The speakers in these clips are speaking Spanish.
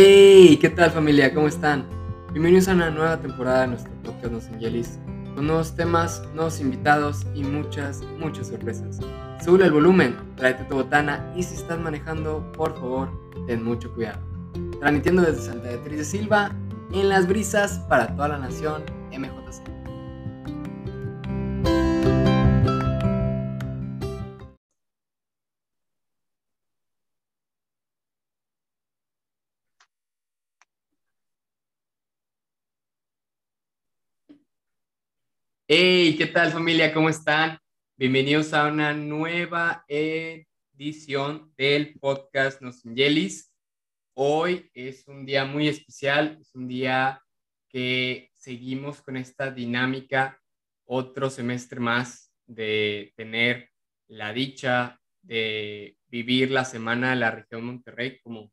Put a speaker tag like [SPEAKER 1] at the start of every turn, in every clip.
[SPEAKER 1] ¡Hey! ¿Qué tal familia? ¿Cómo están? Bienvenidos a una nueva temporada de nuestro podcast Nos Angelis, con nuevos temas, nuevos invitados y muchas, muchas sorpresas. Sube el volumen, tráete tu botana y si estás manejando, por favor, ten mucho cuidado. Transmitiendo desde Santa Beatriz de Silva, en las brisas para toda la nación, MJC. Hey, ¿qué tal familia? ¿Cómo están? Bienvenidos a una nueva edición del podcast Nos Angelis. Hoy es un día muy especial, es un día que seguimos con esta dinámica, otro semestre más de tener la dicha de vivir la semana de la región Monterrey, como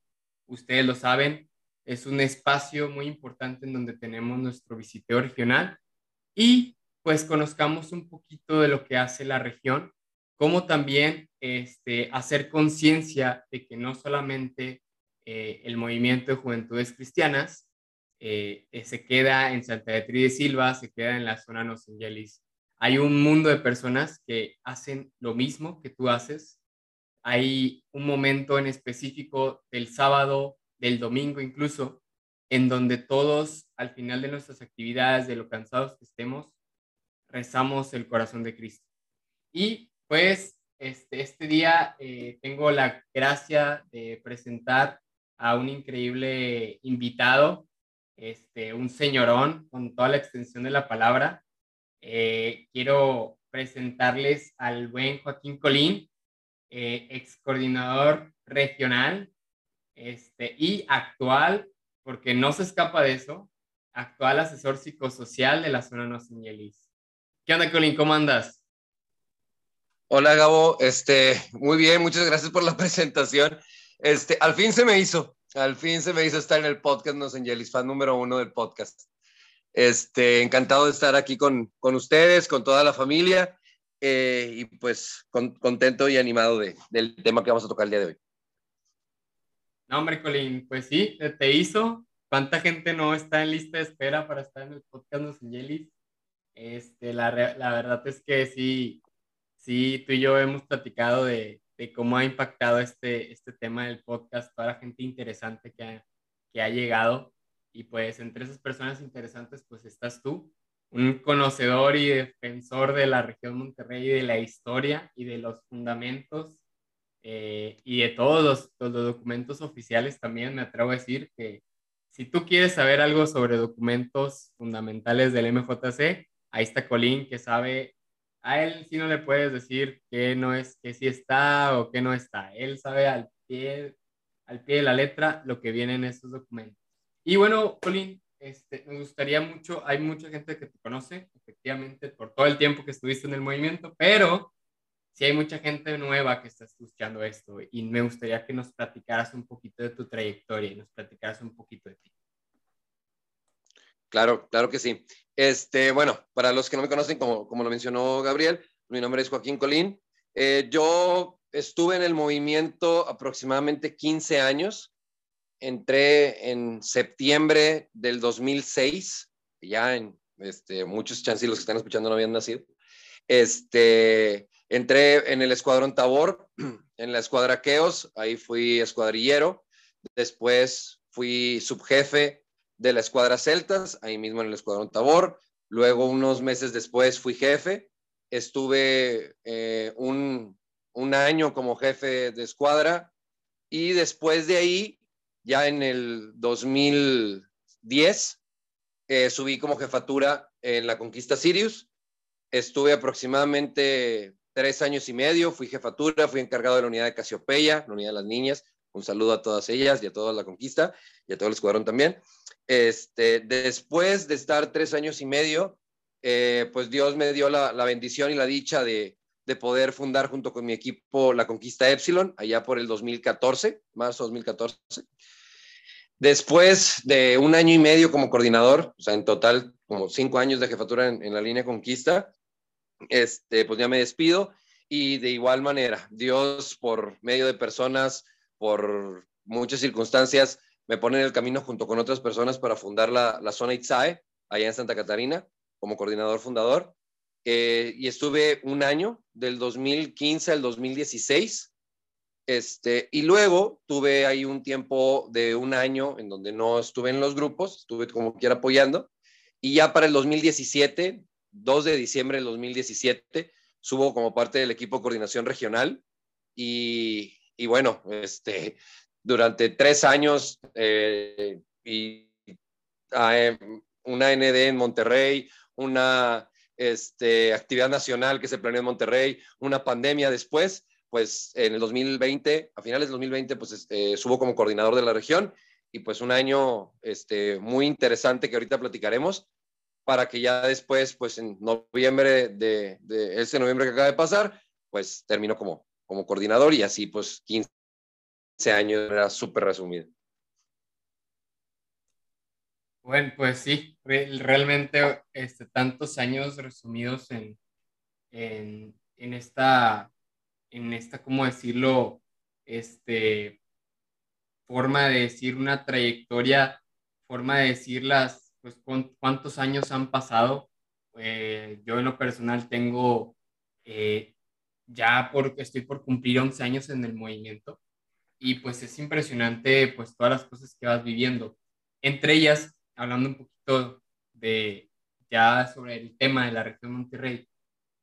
[SPEAKER 1] ustedes lo saben, es un espacio muy importante en donde tenemos nuestro visiteo regional y pues conozcamos un poquito de lo que hace la región, como también este, hacer conciencia de que no solamente eh, el movimiento de juventudes cristianas eh, eh, se queda en Santa Beatriz de Silva, se queda en la zona Nos Angelis. Hay un mundo de personas que hacen lo mismo que tú haces. Hay un momento en específico del sábado, del domingo incluso, en donde todos al final de nuestras actividades, de lo cansados que estemos, rezamos el corazón de Cristo. Y pues este, este día eh, tengo la gracia de presentar a un increíble invitado, este, un señorón con toda la extensión de la palabra. Eh, quiero presentarles al buen Joaquín Colín, eh, ex coordinador regional este, y actual, porque no se escapa de eso, actual asesor psicosocial de la zona No Señalis. ¿Qué onda, Colin? ¿Cómo andas?
[SPEAKER 2] Hola, Gabo. Este, muy bien, muchas gracias por la presentación. Este, al fin se me hizo, al fin se me hizo estar en el podcast Nos Angelis, fan número uno del podcast. Este, encantado de estar aquí con, con ustedes, con toda la familia, eh, y pues contento y animado de, del tema que vamos a tocar el día de hoy.
[SPEAKER 1] No, hombre, Colin, pues sí, te hizo. ¿Cuánta gente no está en lista de espera para estar en el podcast Nos Angelis? Este, la, la verdad es que sí, sí, tú y yo hemos platicado de, de cómo ha impactado este, este tema del podcast, toda la gente interesante que ha, que ha llegado. Y pues entre esas personas interesantes, pues estás tú, un conocedor y defensor de la región Monterrey de la historia y de los fundamentos eh, y de todos los, los, documentos oficiales también me atrevo a decir que si tú quieres saber algo sobre documentos fundamentales del MJC, ahí está Colín que sabe, a él sí no le puedes decir que no es, que sí está o que no está. Él sabe al pie, al pie de la letra lo que viene en estos documentos. Y bueno, Colín, este, me gustaría mucho, hay mucha gente que te conoce, efectivamente, por todo el tiempo que estuviste en el movimiento, pero sí hay mucha gente nueva que está escuchando esto y me gustaría que nos platicaras un poquito de tu trayectoria y nos platicaras un poquito de ti.
[SPEAKER 2] Claro, claro que sí. Este, bueno, para los que no me conocen, como, como lo mencionó Gabriel, mi nombre es Joaquín Colín. Eh, yo estuve en el movimiento aproximadamente 15 años. Entré en septiembre del 2006, ya en este, muchos chances los que están escuchando no habían nacido. Este, entré en el escuadrón Tabor, en la escuadra Queos, ahí fui escuadrillero. Después fui subjefe de la escuadra Celtas, ahí mismo en el escuadrón Tabor. Luego, unos meses después, fui jefe. Estuve eh, un, año como jefe de escuadra y después de ahí, ya en el 2010, eh, subí como jefatura en la conquista Sirius. Estuve aproximadamente tres años y medio, fui jefatura, fui encargado de la unidad de Casiopeya, la unidad de las niñas. Un saludo a todas ellas y a toda la conquista y a todo el escuadrón también. Este, después de estar tres años y medio, eh, pues Dios me dio la, bendición y la dicha de, poder fundar junto con mi equipo la Conquista Epsilon, allá por el 2014, marzo 2014. Después de un año y medio como coordinador, o sea, en total como cinco años de jefatura en, la línea Conquista, este, pues ya me despido y de igual manera, Dios por medio de personas, por muchas circunstancias, me pone en el camino junto con otras personas para fundar la, la zona Itzae, allá en Santa Catarina, como coordinador fundador. Y estuve un año, del 2015 al 2016. Este, y luego tuve ahí un tiempo de un año en donde no estuve en los grupos, estuve como quiera apoyando. Y ya para el 2017, 2 de diciembre del 2017, subo como parte del equipo de coordinación regional. Y, y bueno, este, durante tres años eh, y ah, em, una ND en Monterrey, una este, actividad nacional que se planeó en Monterrey, una pandemia después, pues en el 2020, a finales del 2020, pues eh, subo como coordinador de la región y pues un año este, muy interesante que ahorita platicaremos para que ya después, pues en noviembre de, de ese noviembre que acaba de pasar, pues termino como, como coordinador y así pues 15 años era súper resumido.
[SPEAKER 1] Bueno, pues sí, realmente este, tantos años resumidos en, en, en, esta, en esta, ¿cómo decirlo? Este, forma de decir una trayectoria, forma de decir las, pues cuántos años han pasado. Eh, yo en lo personal tengo, eh, ya porque estoy por cumplir 11 años en el movimiento y pues es impresionante pues todas las cosas que vas viviendo. Entre ellas, hablando un poquito de ya sobre el tema de la región Monterrey,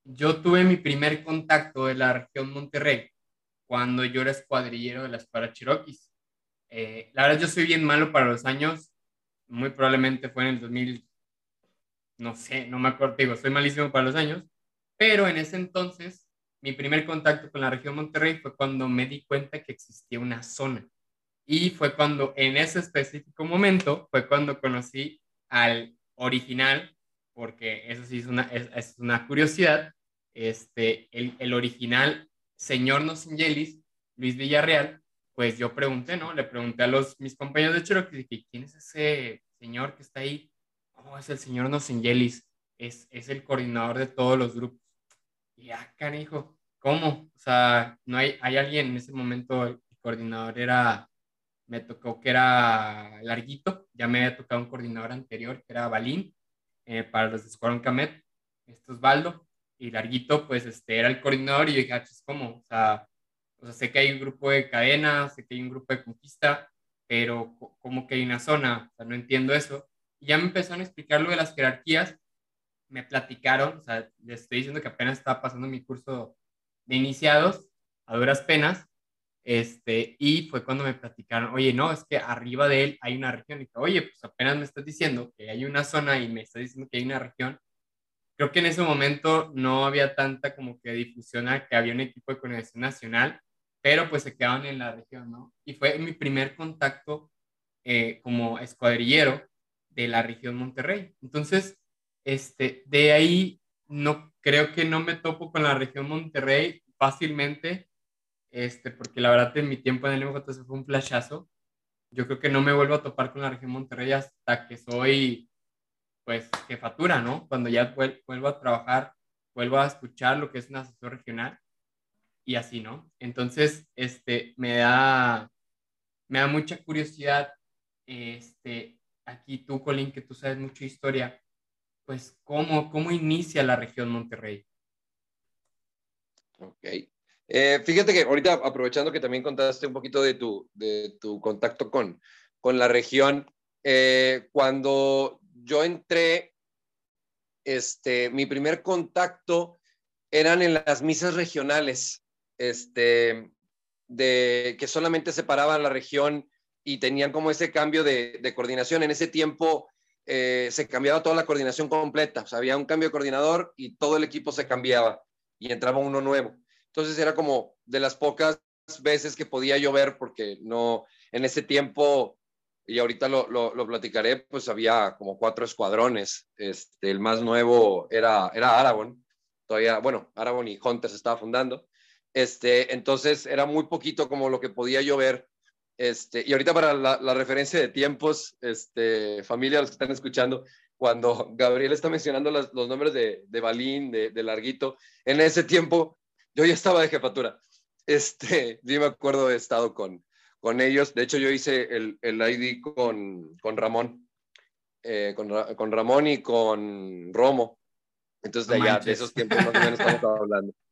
[SPEAKER 1] yo tuve mi primer contacto de la región Monterrey cuando yo era escuadrillero de las para Cherokees. Eh, la verdad, yo soy bien malo para los años, muy probablemente fue en el 2000, no sé, no me acuerdo, digo, soy malísimo para los años, pero en ese entonces, mi primer contacto con la región Monterrey fue cuando me di cuenta que existía una zona y fue cuando, en ese específico momento, fue cuando conocí al original, porque eso sí es una, es, una curiosidad, este, el, el original señor Nosingelis, Luis Villarreal, pues yo pregunté, ¿no? Le pregunté a los, mis compañeros de Cherokee, dije, ¿quién es ese señor que está ahí? Oh, es el señor Nosingelis, es, es el coordinador de todos los grupos. Y acá, ah, hijo, ¿cómo? O sea, no hay, hay alguien en ese momento, el coordinador era me tocó que era larguito, ya me había tocado un coordinador anterior que era Balín, eh, para los de Escuadrón Camet, esto es Baldo, y larguito pues este era el coordinador y yo dije, ah, es como, o sea, o sea, sé que hay un grupo de cadena, sé que hay un grupo de conquista, pero como que hay una zona, o sea, no entiendo eso. Y ya me empezaron a explicar lo de las jerarquías, me platicaron, o sea, les estoy diciendo que apenas estaba pasando mi curso de iniciados, a duras penas, este, y fue cuando me platicaron, oye, no, es que arriba de él hay una región. Y dije, oye, pues apenas me estás diciendo que hay una zona y me estás diciendo que hay una región. Creo que en ese momento no había tanta como que difusión a que había un equipo de coordinación nacional, pero pues se quedaban en la región, ¿no? Y fue mi primer contacto eh, como escuadrillero de la región Monterrey. Entonces, este, de ahí no creo que no me topo con la región Monterrey fácilmente este, porque la verdad en mi tiempo en el MJC fue un flashazo. Yo creo que no me vuelvo a topar con la región Monterrey hasta que soy, pues, jefatura, ¿no? Cuando ya vuelvo a trabajar, vuelvo a escuchar lo que es un asesor regional y así, ¿no? Entonces, este, me da, me da mucha curiosidad, este, aquí tú, Colin, que tú sabes mucha historia, pues, ¿cómo, cómo inicia la región Monterrey?
[SPEAKER 2] Ok. Eh, fíjate que ahorita, aprovechando que también contaste un poquito de tu, de tu contacto con, con la región, eh, cuando yo entré, este, mi primer contacto eran en las misas regionales, este, de, que solamente separaban la región y tenían como ese cambio de, de coordinación. En ese tiempo eh, se cambiaba toda la coordinación completa, o sea, había un cambio de coordinador y todo el equipo se cambiaba y entraba uno nuevo. Entonces era como de las pocas veces que podía llover porque no, en ese tiempo, y ahorita lo, lo, platicaré, pues había como cuatro escuadrones. Este, el más nuevo era, era Aragón, todavía, bueno, Aragón y Hunter se estaba fundando. Este, entonces era muy poquito como lo que podía llover. Este, y ahorita para la, la referencia de tiempos, este, familia, los que están escuchando, cuando Gabriel está mencionando los, los nombres de, de Balín, de, de Larguito, en ese tiempo yo ya estaba de jefatura. Este, yo me acuerdo, he estado con, con ellos. De hecho, yo hice el, el ID con, con Ramón, eh, con, con, Ramón y con Romo. Entonces, de allá, de esos tiempos más o menos estamos hablando.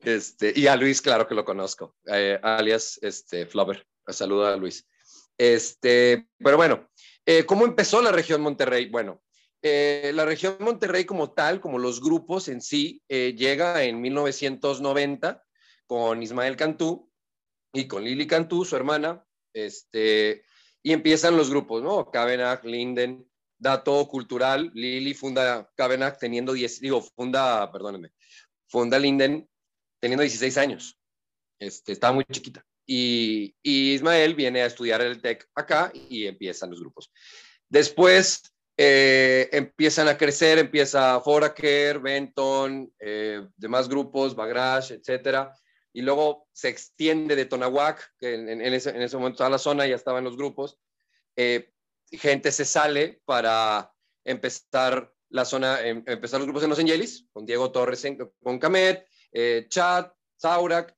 [SPEAKER 2] Este, y a Luis, claro que lo conozco, eh, alias este, Flover. Saludo a Luis. Este, pero bueno, eh, ¿cómo empezó la región Monterrey? Bueno, eh, la región Monterrey como tal, como los grupos en sí, llega en 1990 con Ismael Cantú y con Lili Cantú, su hermana, este, y empiezan los grupos, ¿no? Cabenac, Linden, Dato Cultural, Lili funda Cabenac teniendo 10, digo, funda, perdónenme, funda Linden teniendo 16 años. Este, estaba muy chiquita. Y, Ismael viene a estudiar el TEC acá y empiezan los grupos. Después eh, empiezan a crecer, empieza Foraker, Benton, eh, demás grupos, Bagrash, etcétera. Y luego se extiende de Tonahuac, que en, ese, en, ese, momento toda la zona ya estaban los grupos. Eh, gente se sale para empezar la zona, em, empezar los grupos en Los Angeles, con Diego Torres, con Camet, eh, Chad, Saurak,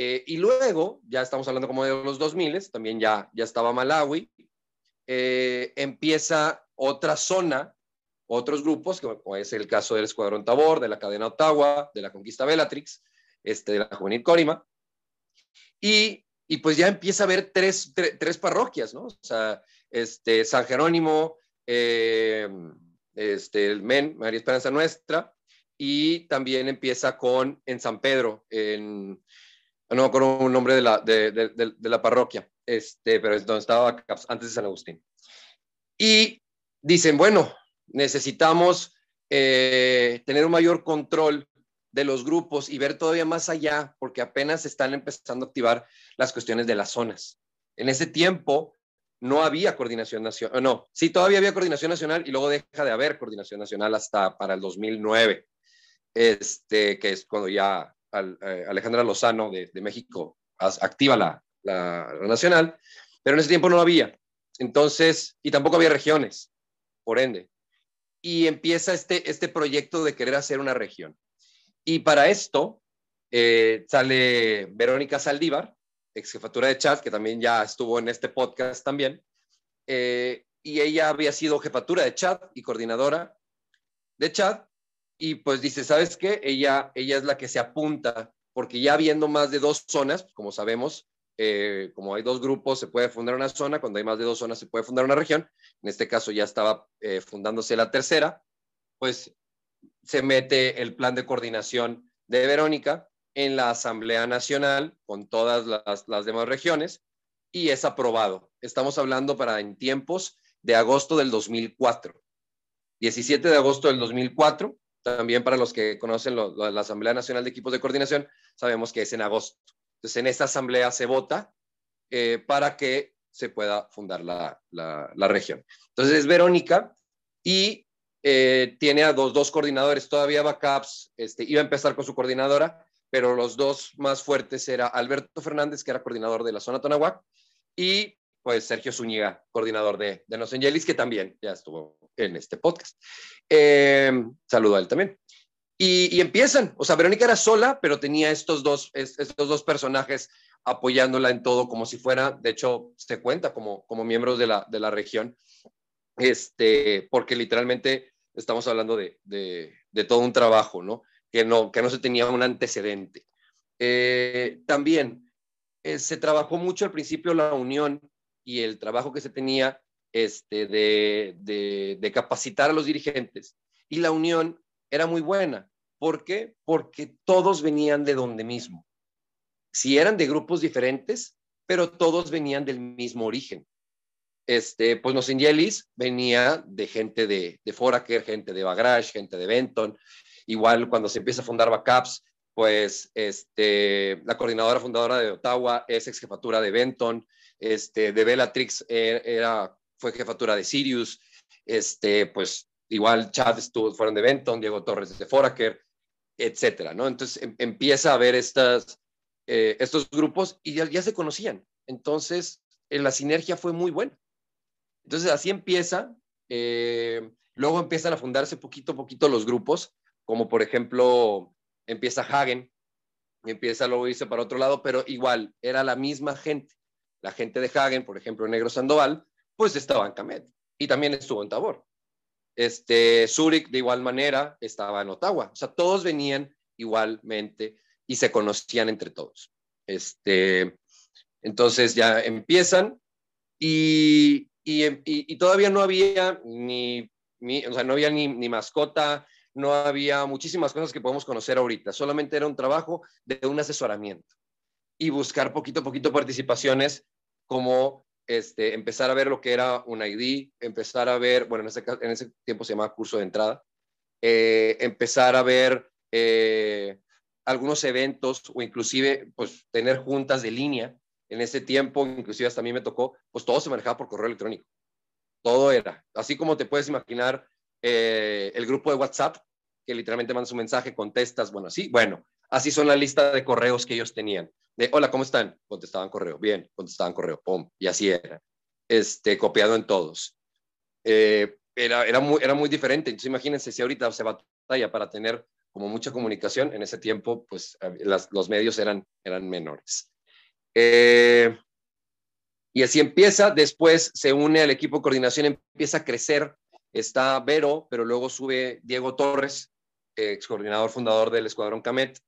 [SPEAKER 2] eh, y luego, ya estamos hablando como de los 2000, también ya, ya estaba Malawi, eh, empieza otra zona, otros grupos, como es el caso del Escuadrón Tabor, de la cadena Ottawa, de la Conquista Bellatrix, este, de la Juvenil Corima, y, y pues ya empieza a haber tres, tres, parroquias, ¿no? O sea, este, San Jerónimo, este, el MEN, María Esperanza Nuestra, y también empieza con en San Pedro, en, no con un nombre de la, de, de, la parroquia, este, pero es donde estaba antes de San Agustín. Y dicen, bueno, necesitamos eh, tener un mayor control de los grupos y ver todavía más allá, porque apenas están empezando a activar las cuestiones de las zonas. En ese tiempo no había coordinación nacional, no, sí, todavía había coordinación nacional y luego deja de haber coordinación nacional hasta para el 2009 este, que es cuando ya eh, Alejandra Lozano de, México activa la, la, nacional, pero en ese tiempo no había. Entonces, y tampoco había regiones, por ende. Y empieza este, este proyecto de querer hacer una región. Y para esto eh, sale Verónica Saldívar, ex jefatura de chat, que también ya estuvo en este podcast también. Eh, y ella había sido jefatura de chat y coordinadora de chat y pues dice, ¿sabes qué? Ella, ella es la que se apunta, porque ya habiendo más de dos zonas, como sabemos, eh, como hay dos grupos, se puede fundar una zona, cuando hay más de dos zonas se puede fundar una región, en este caso ya estaba eh, fundándose la tercera, pues se mete el plan de coordinación de Verónica en la Asamblea Nacional con todas las, las demás regiones y es aprobado. Estamos hablando para en tiempos de agosto del 2004. 17 de agosto del 2004 también para los que conocen la Asamblea Nacional de Equipos de Coordinación, sabemos que es en agosto. Entonces, en esta asamblea se vota eh, para que se pueda fundar la, la, región. Entonces, es Verónica y eh, tiene a dos, dos coordinadores. Todavía backups, este, iba a empezar con su coordinadora, pero los dos más fuertes era Alberto Fernández, que era coordinador de la zona Tonahuac, y pues Sergio Zúñiga, coordinador de, de Nos Angelis, que también ya estuvo en este podcast. Eh, saludo a él también. Y, empiezan, o sea, Verónica era sola, pero tenía estos dos, estos dos personajes apoyándola en todo, como si fuera, de hecho, se cuenta como, como miembros de la, de la región, este, porque literalmente estamos hablando de, de, todo un trabajo, ¿no? Que, ¿no? que no se tenía un antecedente. Eh, también eh, se trabajó mucho al principio la unión y el trabajo que se tenía este, de, capacitar a los dirigentes. Y la unión era muy buena. ¿Por qué? Porque todos venían de donde mismo. Si eran de grupos diferentes, pero todos venían del mismo origen. Este, pues los Ingelis venía de gente de, de Foraker, gente de Bagrash, gente de Benton. Igual cuando se empieza a fundar Backups, pues este, la coordinadora fundadora de Ottawa es ex jefatura de Benton, este, de Bellatrix eh, era fue jefatura de Sirius, este, pues igual Chad estuvo, fueron de Benton, Diego Torres de Foraker, etcétera, ¿no? Entonces em, empieza a ver estas, eh, estos grupos y ya, se conocían. Entonces, eh, la sinergia fue muy buena. Entonces, así empieza. Eh, luego empiezan a fundarse poquito a poquito los grupos, como por ejemplo, empieza Hagen, empieza luego irse para otro lado, pero igual, era la misma gente. La gente de Hagen, por ejemplo, Negro Sandoval, pues estaba en Camet y también estuvo en Tabor. Este, Zurich, de igual manera, estaba en Ottawa. O sea, todos venían igualmente y se conocían entre todos. Este, entonces ya empiezan y, y, todavía no había ni, o sea, no había ni, ni mascota, no había muchísimas cosas que podemos conocer ahorita. Solamente era un trabajo de un asesoramiento y buscar poquito a poquito participaciones como este, empezar a ver lo que era un ID, empezar a ver, bueno, en ese, en ese tiempo se llamaba curso de entrada, eh, empezar a ver eh, algunos eventos o inclusive pues tener juntas de línea. En ese tiempo, inclusive hasta a mí me tocó, pues todo se manejaba por correo electrónico. Todo era. Así como te puedes imaginar eh, el grupo de WhatsApp, que literalmente mandas un mensaje, contestas, bueno, sí, bueno, así son la lista de correos que ellos tenían. De, hola, ¿cómo están? Contestaban correo, bien, contestaban correo, pum, y así era. Este, copiado en todos. Eh, era, era, muy, era muy diferente. Entonces, imagínense si ahorita se batalla para tener como mucha comunicación, en ese tiempo, pues los medios eran, eran menores. Eh, y así empieza, después se une al equipo de coordinación, empieza a crecer, está Vero, pero luego sube Diego Torres, ex coordinador fundador del Escuadrón Camet.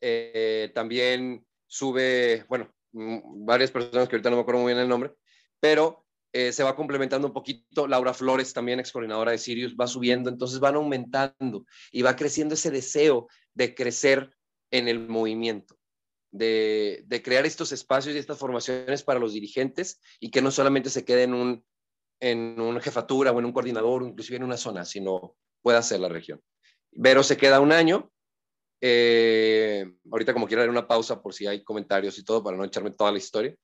[SPEAKER 2] Eh, también sube, bueno, mm, varias personas que ahorita no me acuerdo muy bien el nombre, pero eh, se va complementando un poquito. Laura Flores, también ex coordinadora de Sirius, va subiendo, entonces van aumentando y va creciendo ese deseo de crecer en el movimiento, de, crear estos espacios y estas formaciones para los dirigentes y que no solamente se quede en, un, en una jefatura o en un coordinador inclusive en una zona, sino pueda ser la región. Vero se queda un año. Eh, ahorita como quiero dar una pausa por si hay comentarios y todo para no echarme toda la historia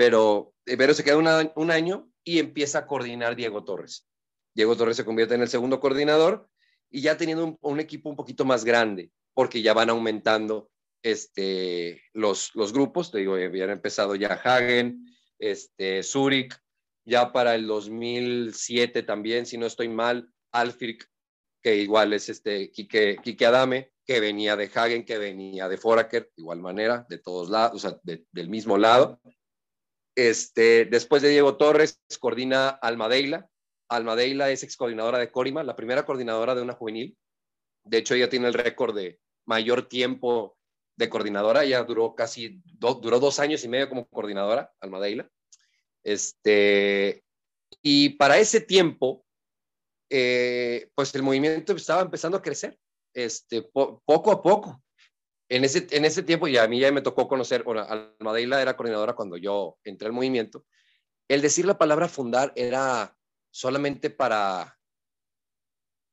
[SPEAKER 2] pero Vero se queda un año y empieza a coordinar Diego Torres. Diego Torres se convierte en el segundo coordinador y ya teniendo un, equipo un poquito más grande, porque ya van aumentando este, los, los grupos, te digo, habían empezado ya Hagen, este, Zurich, ya para el 2007 también, si no estoy mal, Alfric, que igual es este Quique, Quique Adame, que venía de Hagen, que venía de Foraker, de igual manera, de todos lados, o sea, del mismo lado. Este, después de Diego Torres, coordina Almadeila. Almadeila es ex coordinadora de Corima, la primera coordinadora de una juvenil. De hecho, ella tiene el récord de mayor tiempo de coordinadora. Ella duró casi duró dos años y medio como coordinadora, Almadeila. Este, y para ese tiempo, eh, pues el movimiento estaba empezando a crecer, este, poco a poco en ese, en ese tiempo, y a mí ya me tocó conocer, bueno, Almadeila era coordinadora cuando yo entré al movimiento, el decir la palabra fundar era solamente para,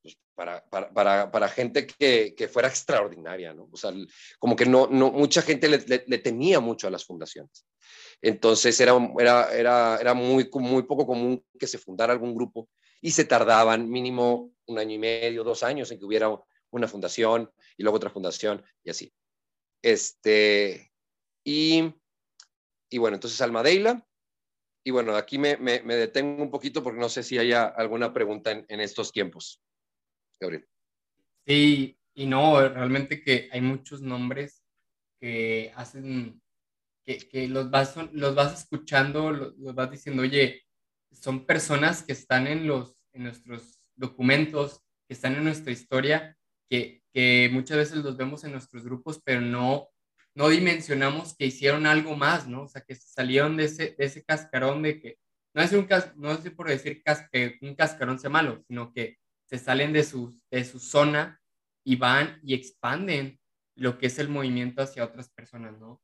[SPEAKER 2] pues, para, para, para, para, gente que, que, fuera extraordinaria, ¿no? O sea, como que no, no mucha gente le, le, temía mucho a las fundaciones. Entonces era, era, era, era muy, muy poco común que se fundara algún grupo y se tardaban mínimo un año y medio, dos años en que hubiera una fundación y luego otra fundación y así. Este, y, y bueno, entonces Almadeila. Y bueno, aquí me, me, detengo un poquito porque no sé si haya alguna pregunta en, estos tiempos. Gabriel.
[SPEAKER 1] Sí, y no, realmente que hay muchos nombres que hacen, que, que los, vas, los vas escuchando, los, los, vas diciendo, oye, son personas que están en, los, en nuestros documentos, que están en nuestra historia, que, muchas veces los vemos en nuestros grupos, pero no, no dimensionamos que hicieron algo más, ¿no? O sea, que salieron de ese, de ese cascarón de que, no es, un, no es por decir que un cascarón sea malo, sino que se salen de su, de su zona y van y expanden lo que es el movimiento hacia otras personas, ¿no?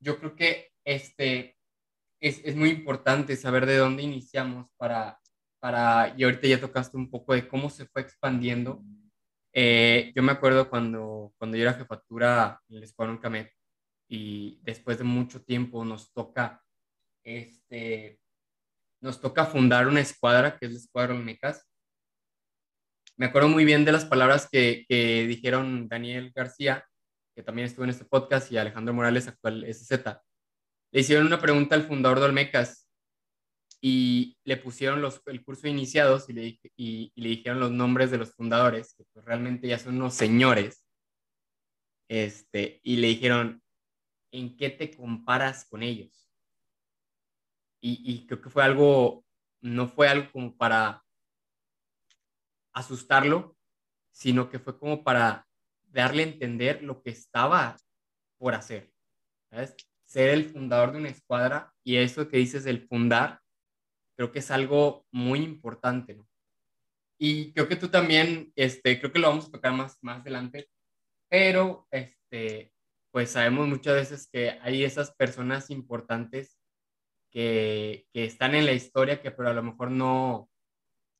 [SPEAKER 1] Yo creo que este, es, es muy importante saber de dónde iniciamos para, para, y ahorita ya tocaste un poco de cómo se fue expandiendo eh, yo me acuerdo cuando, cuando yo era jefatura en el Escuadrón Camet y después de mucho tiempo nos toca, este, nos toca fundar una escuadra que es la Escuadra Olmecas. Me acuerdo muy bien de las palabras que, que dijeron Daniel García, que también estuvo en este podcast, y Alejandro Morales, actual SZ. Le hicieron una pregunta al fundador de Olmecas y le pusieron los, el curso de iniciados y le, y, le dijeron los nombres de los fundadores, que pues realmente ya son unos señores, este, y le dijeron, ¿en qué te comparas con ellos? y, creo que fue algo, no fue algo como para asustarlo, sino que fue como para darle a entender lo que estaba por hacer. Ser el fundador de una escuadra y eso que dices del fundar, creo que es algo muy importante, ¿no? Y creo que tú también, este, creo que lo vamos a tocar más, más adelante, pero este, pues sabemos muchas veces que hay esas personas importantes que, que están en la historia, que pero a lo mejor no,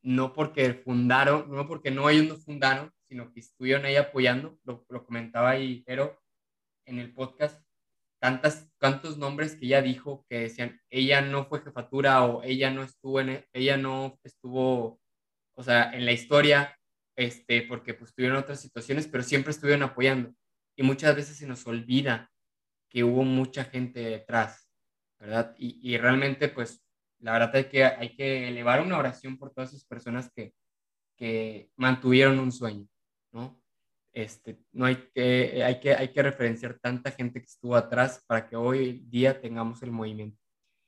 [SPEAKER 1] no porque fundaron, no porque no ellos no fundaron, sino que estuvieron ahí apoyando, lo, lo comentaba ahí, pero en el podcast, tantas, tantos nombres que ella dijo que decían, ella no fue jefatura o ella no estuvo en, e, ella no estuvo, o sea, en la historia, este, porque pues tuvieron otras situaciones, pero siempre estuvieron apoyando. Y muchas veces se nos olvida que hubo mucha gente detrás, ¿verdad? Y, y realmente, pues, la verdad es que hay que elevar una oración por todas esas personas que, que mantuvieron un sueño, ¿no? Este, no hay que, hay que, hay que referenciar tanta gente que estuvo atrás para que hoy día tengamos el movimiento.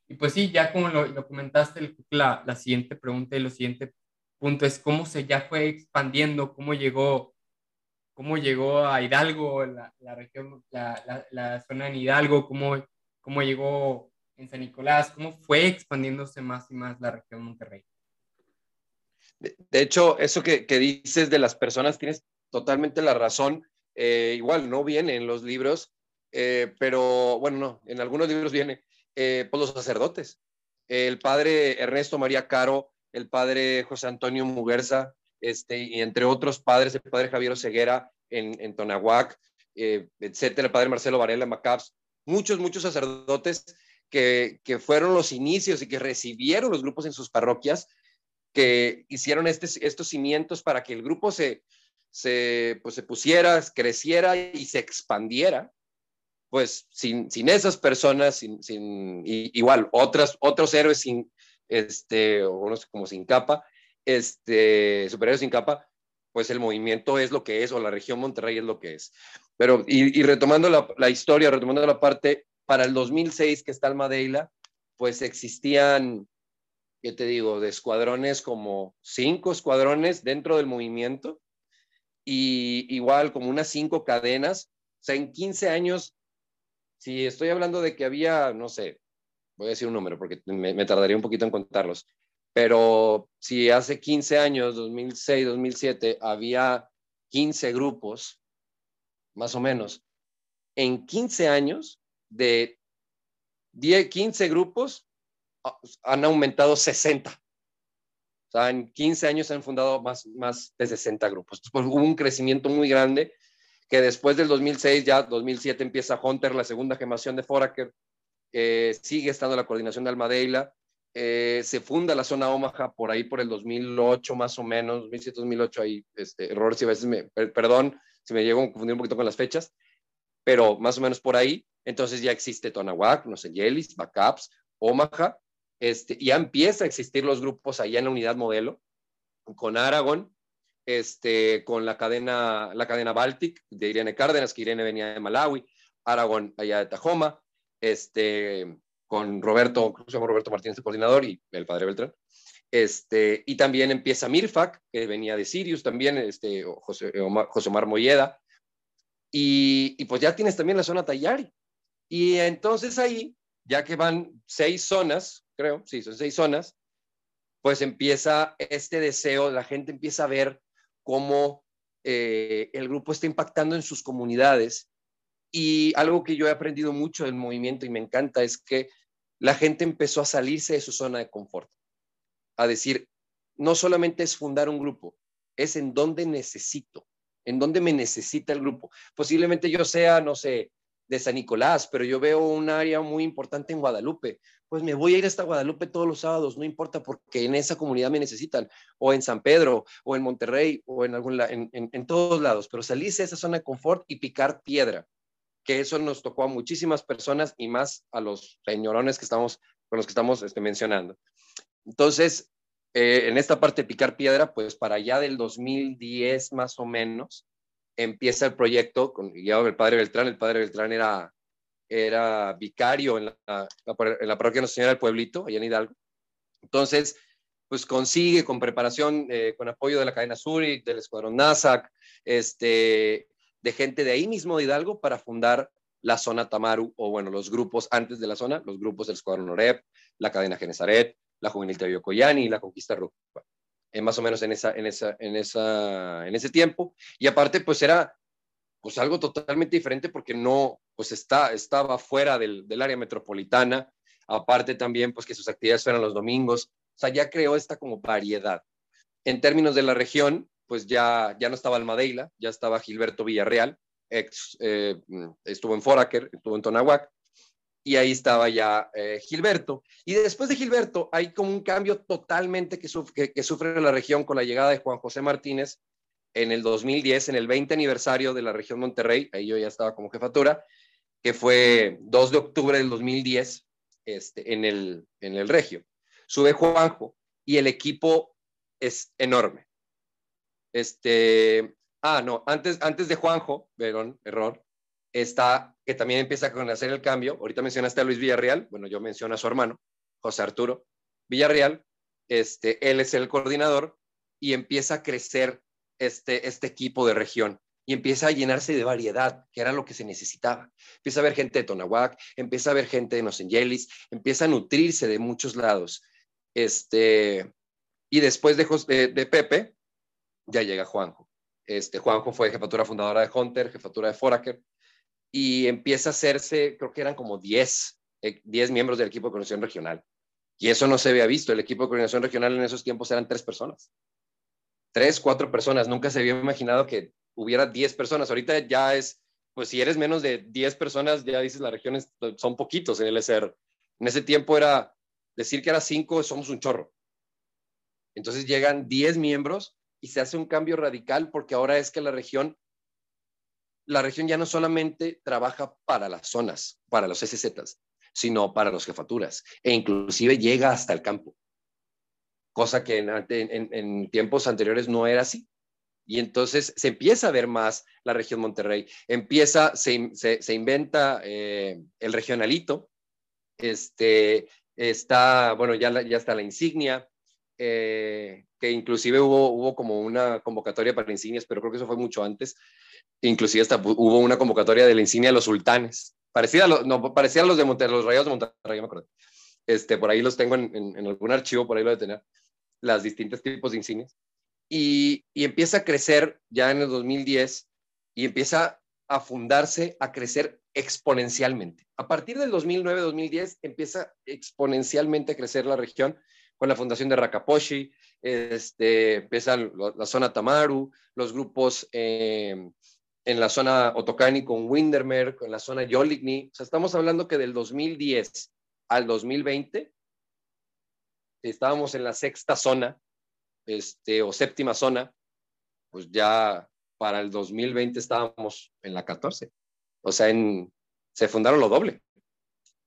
[SPEAKER 1] Y pues sí, ya como lo, lo comentaste, la, la siguiente pregunta y lo siguiente punto es cómo se ya fue expandiendo, cómo llegó, cómo llegó a Hidalgo, la, la región, la, la, zona en Hidalgo, cómo, cómo llegó en San Nicolás, cómo fue expandiéndose más y más la región Monterrey.
[SPEAKER 2] De, hecho, eso que, que, dices de las personas, tienes totalmente la razón. Eh, igual no viene en los libros, eh, pero bueno, no, en algunos libros viene eh, por pues los sacerdotes. El padre Ernesto María Caro el padre José Antonio Muguerza, este, y entre otros padres, el padre Javier Ceguera en, en Tonahuac, eh, etcétera, el padre Marcelo Varela en Macaps, muchos, muchos sacerdotes que, que, fueron los inicios y que recibieron los grupos en sus parroquias, que hicieron este, estos cimientos para que el grupo se, se, pues, se pusiera, creciera y se expandiera, pues sin, sin esas personas, sin, sin igual, otras, otros héroes sin, este, o no sé, como sin capa, este, superiores sin capa, pues el movimiento es lo que es, o la región Monterrey es lo que es. Pero, y, retomando la, historia, retomando la parte, para el 2006 que está Almadeila, pues existían, ¿qué te digo?, de escuadrones como cinco escuadrones dentro del movimiento, y igual como unas cinco cadenas, o sea, en 15 años, si estoy hablando de que había, no sé, voy a decir un número porque me, tardaría un poquito en contarlos, pero si hace 15 años, 2006, 2007, había 15 grupos, más o menos, en 15 años, de 10, 15 grupos, ah, han aumentado 60. Sea, en 15 años se han fundado más, más de 60 grupos. Pues, hubo un crecimiento muy grande que después del 2006, ya 2007 empieza Hunter, la segunda generación de Foraker, eh, sigue estando la coordinación de Almadeila, eh, se funda la zona Omaha por ahí por el 2008 más o menos, 2007-2008, hay este, errores y a veces me, perdón si me llego a confundir un poquito con las fechas, pero más o menos por ahí, entonces ya existe Tonahuac, no sé, Yelis, Backups, Omaha, este, ya empieza a existir los grupos allá en la unidad modelo, con Aragón, este, con la cadena, la cadena Baltic de Irene Cárdenas, que Irene venía de Malawi, Aragón allá de Tajoma, este, con Roberto, Roberto Martínez, el coordinador, y el padre Beltrán. Este, y también empieza Mirfac, que venía de Sirius también, este, José, Omar, José Omar Molleda, y, y, pues ya tienes también la zona Tayari. Y entonces ahí, ya que van seis zonas, creo, sí, son seis zonas, pues empieza este deseo, la gente empieza a ver cómo eh, el grupo está impactando en sus comunidades y algo que yo he aprendido mucho del movimiento y me encanta es que la gente empezó a salirse de su zona de confort, a decir, no solamente es fundar un grupo, es en dónde necesito, en dónde me necesita el grupo. Posiblemente yo sea, no sé, de San Nicolás, pero yo veo un área muy importante en Guadalupe. Pues me voy a ir hasta Guadalupe todos los sábados, no importa, porque en esa comunidad me necesitan, o en San Pedro, o en Monterrey, o en, algún, en, en, todos lados, pero salirse de esa zona de confort y picar piedra que eso nos tocó a muchísimas personas y más a los señorones que estamos, con los que estamos este, mencionando. Entonces, eh, en esta parte de picar piedra, pues para allá del 2010 más o menos, empieza el proyecto con guiado del padre Beltrán. El padre Beltrán era era vicario en la, en la parroquia Nuestra Señora del Pueblito, allá en Hidalgo. Entonces, pues consigue con preparación, eh, con apoyo de la cadena Zurich, del escuadrón NASAC, este, de gente de ahí mismo de Hidalgo para fundar la zona Tamaru, o bueno, los grupos antes de la zona, los grupos del escuadrón Oreb, la cadena Genezaret, la juvenil de Coyani y la conquista Rupa. Eh, más o menos en, esa, en, esa, en, esa, en ese tiempo. Y aparte, pues era pues algo totalmente diferente porque no, pues está, estaba fuera del, del área metropolitana, aparte también, pues que sus actividades fueran los domingos, o sea, ya creó esta como variedad. En términos de la región, pues ya, ya no estaba Almadeila, ya estaba Gilberto Villarreal, ex, eh, estuvo en Foraker, estuvo en Tonahuac, y ahí estaba ya eh, Gilberto. Y después de Gilberto hay como un cambio totalmente que, sufre, que, sufre la región con la llegada de Juan José Martínez en el 2010, en el 20 aniversario de la región Monterrey, ahí yo ya estaba como jefatura, que fue 2 de octubre del 2010 este, en, el, en el regio sube Juanjo y el equipo es enorme. Este, ah, no, antes, antes de Juanjo, perdón, error, está que también empieza a hacer el cambio. Ahorita mencionaste a Luis Villarreal, bueno, yo menciono a su hermano, José Arturo Villarreal, este, él es el coordinador y empieza a crecer este, este equipo de región y empieza a llenarse de variedad, que era lo que se necesitaba. Empieza a ver gente de Tonahuac, empieza a ver gente de Nosenyelis, empieza a nutrirse de muchos lados. Este, y después de, de, Pepe, ya llega Juanjo. Este, Juanjo fue jefatura fundadora de Hunter, jefatura de Foraker, y empieza a hacerse, creo que eran como 10, 10 eh, miembros del equipo de coordinación regional. Y eso no se había visto. El equipo de coordinación regional en esos tiempos eran tres personas. Tres, cuatro personas. Nunca se había imaginado que hubiera 10 personas. Ahorita ya es, pues si eres menos de 10 personas, ya dices las regiones son poquitos en el SR. En ese tiempo era decir que era cinco, somos un chorro. Entonces llegan 10 miembros y se hace un cambio radical porque ahora es que la región, la región ya no solamente trabaja para las zonas, para los SZs, sino para las jefaturas e inclusive llega hasta el campo, cosa que en, tiempos anteriores no era así. Y entonces se empieza a ver más la región Monterrey, empieza, se, se, inventa eh, el regionalito, este, Está, bueno, ya, ya está la insignia, eh, que inclusive hubo, hubo como una convocatoria para insignias, pero creo que eso fue mucho antes. Inclusive hasta hubo una convocatoria de la insignia de los sultanes. Parecía a no, parecía los de Monterrey, los rayos de Monterrey, me acuerdo. Este, por ahí los tengo en, algún archivo, por ahí lo de tener, las distintos tipos de insignias. Y, y empieza a crecer ya en el 2010 y empieza a fundarse, a crecer exponencialmente. A partir del 2009-2010 empieza exponencialmente a crecer la región con la fundación de Rakaposhi, este, empieza la zona Tamaru, los grupos em, en la zona Otokani con Windermere, en la zona Yoligny. O sea, estamos hablando que del 2010 al 2020 estábamos en la sexta zona, este, o séptima zona, pues ya para el 2020 estábamos en la 14. O sea, en, se fundaron lo doble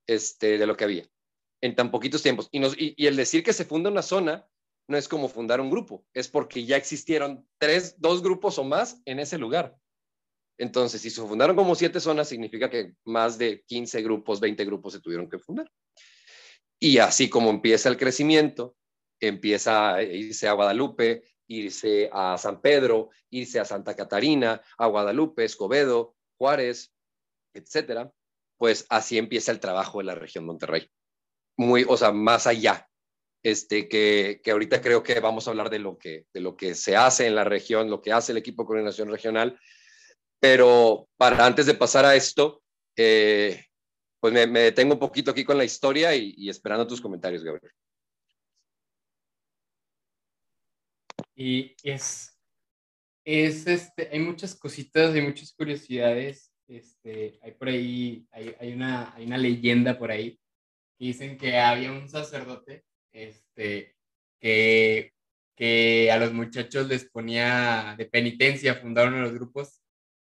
[SPEAKER 2] este, de lo que había en tan poquitos tiempos. Y, y, el decir que se funda una zona no es como fundar un grupo, es porque ya existieron tres, dos grupos o más en ese lugar. Entonces, si se fundaron como siete zonas, significa que más de 15 grupos, 20 grupos se tuvieron que fundar. Y así como empieza el crecimiento, empieza a irse a Guadalupe, irse a San Pedro, irse a Santa Catarina, a Guadalupe, Escobedo, Juárez, etcétera, pues así empieza el trabajo de la región Monterrey. Muy, o sea, más allá, este, que, que, ahorita creo que vamos a hablar de lo, que, de lo que se hace en la región, lo que hace el equipo de coordinación regional, pero para antes de pasar a esto, eh, pues me, detengo un poquito aquí con la historia y, esperando tus comentarios, Gabriel.
[SPEAKER 1] Y es, es este, hay muchas cositas, hay muchas curiosidades este, hay por ahí, hay, hay, una, hay una leyenda por ahí que dicen que había un sacerdote este, que, que a los muchachos les ponía de penitencia, fundaron los grupos.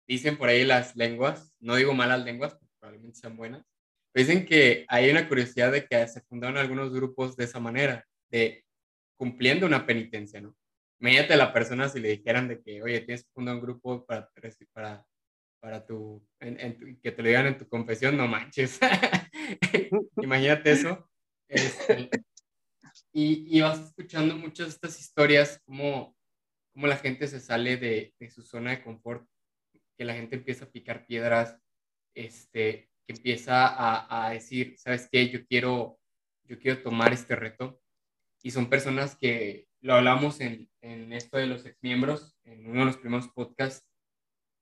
[SPEAKER 1] Dicen por ahí las lenguas, no digo malas lenguas, porque probablemente sean buenas, dicen que hay una curiosidad de que se fundaron algunos grupos de esa manera, de cumpliendo una penitencia, ¿no? Imagínate a la persona si le dijeran de que, oye, tienes que fundar un grupo para, para para tu, que te lo digan en tu confesión, no manches. Imagínate eso. Este, y, y, vas escuchando muchas de estas historias, como, como la gente se sale de, de, su zona de confort, que la gente empieza a picar piedras, este, que empieza a, a decir, ¿sabes qué? Yo quiero, yo quiero tomar este reto. Y son personas que lo hablamos en, en esto de los exmiembros, en uno de los primeros podcasts.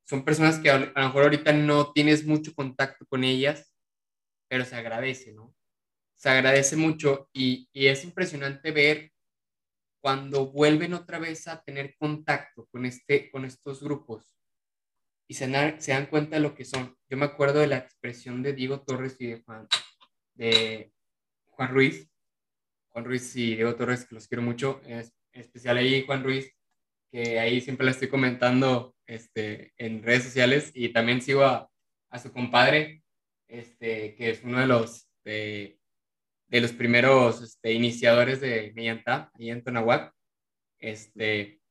[SPEAKER 1] Son personas que a, lo mejor ahorita no tienes mucho contacto con ellas, pero se agradece, ¿no? Se agradece mucho y, y es impresionante ver cuando vuelven otra vez a tener contacto con, este, con estos grupos y se se dan cuenta de lo que son. Yo me acuerdo de la expresión de Diego Torres y de Juan, de Juan Ruiz, Juan Ruiz y Diego Torres, que los quiero mucho, en especial ahí Juan Ruiz, que ahí siempre le estoy comentando este, en redes sociales y también sigo a, a su compadre, este, que es uno de los, de, de los primeros este, iniciadores de Millantá, ahí en Tonahuac. Este,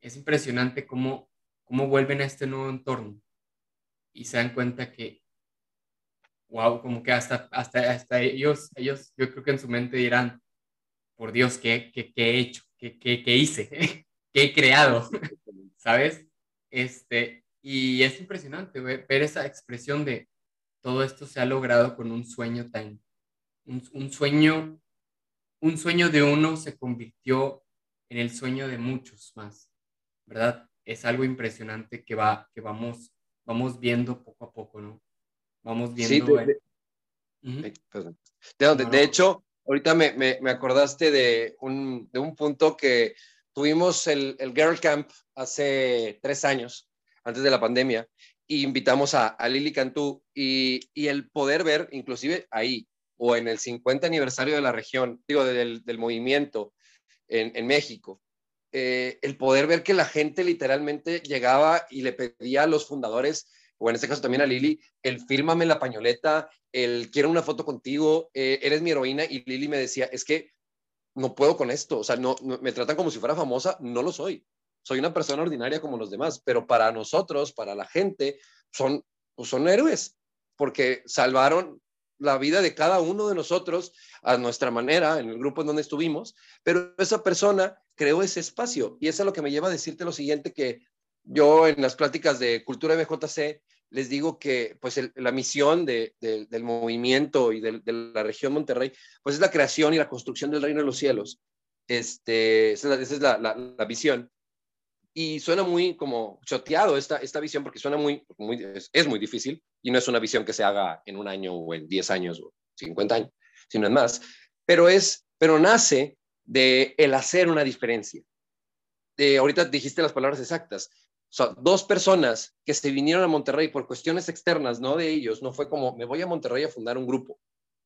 [SPEAKER 1] es impresionante cómo, cómo vuelven a este nuevo entorno y se dan cuenta que wow, como que hasta, hasta, hasta ellos, ellos, yo creo que en su mente dirán, por Dios, ¿qué, qué, qué he hecho? ¿Qué, qué, qué hice? ¿Qué he creado? ¿Sabes? Este, y es impresionante ver, ver, esa expresión de todo esto se ha logrado con un sueño tan, un, un, sueño, un sueño de uno se convirtió en el sueño de muchos más, ¿verdad? Es algo impresionante que va, que vamos, vamos viendo poco a poco, ¿no? Vamos viendo. Sí, de,
[SPEAKER 2] de, de, de, hecho, ahorita me, me, me acordaste de un, de un, punto que tuvimos el, el, Girl Camp hace tres años, antes de la pandemia, e invitamos a, a Lili Cantú y, y, el poder ver, inclusive ahí, o en el 50 aniversario de la región, digo, del, del movimiento en, en México, eh, el poder ver que la gente literalmente llegaba y le pedía a los fundadores o en este caso también a Lili, el fírmame la pañoleta, el quiero una foto contigo, eh, eres mi heroína, y Lili me decía, es que no puedo con esto, o sea, no, me tratan como si fuera famosa, no lo soy, soy una persona ordinaria como los demás, pero para nosotros, para la gente, son, pues son héroes, porque salvaron la vida de cada uno de nosotros a nuestra manera, en el grupo en donde estuvimos, pero esa persona creó ese espacio y eso es lo que me lleva a decirte lo siguiente, que yo en las pláticas de Cultura BJC les digo que pues la misión de, de, del movimiento y de, la región Monterrey, pues es la creación y la construcción del reino de los cielos. Este, esa es la visión. Y suena muy como choteado esta, esta visión porque suena muy, muy es, es, muy difícil y no es una visión que se haga en un año o en 10 años o 50 años, sino en más. Pero, es, pero nace de el hacer una diferencia. De, ahorita dijiste las palabras exactas o sea, dos personas que se vinieron a Monterrey por cuestiones externas, no de ellos, no fue como, me voy a Monterrey a fundar un grupo.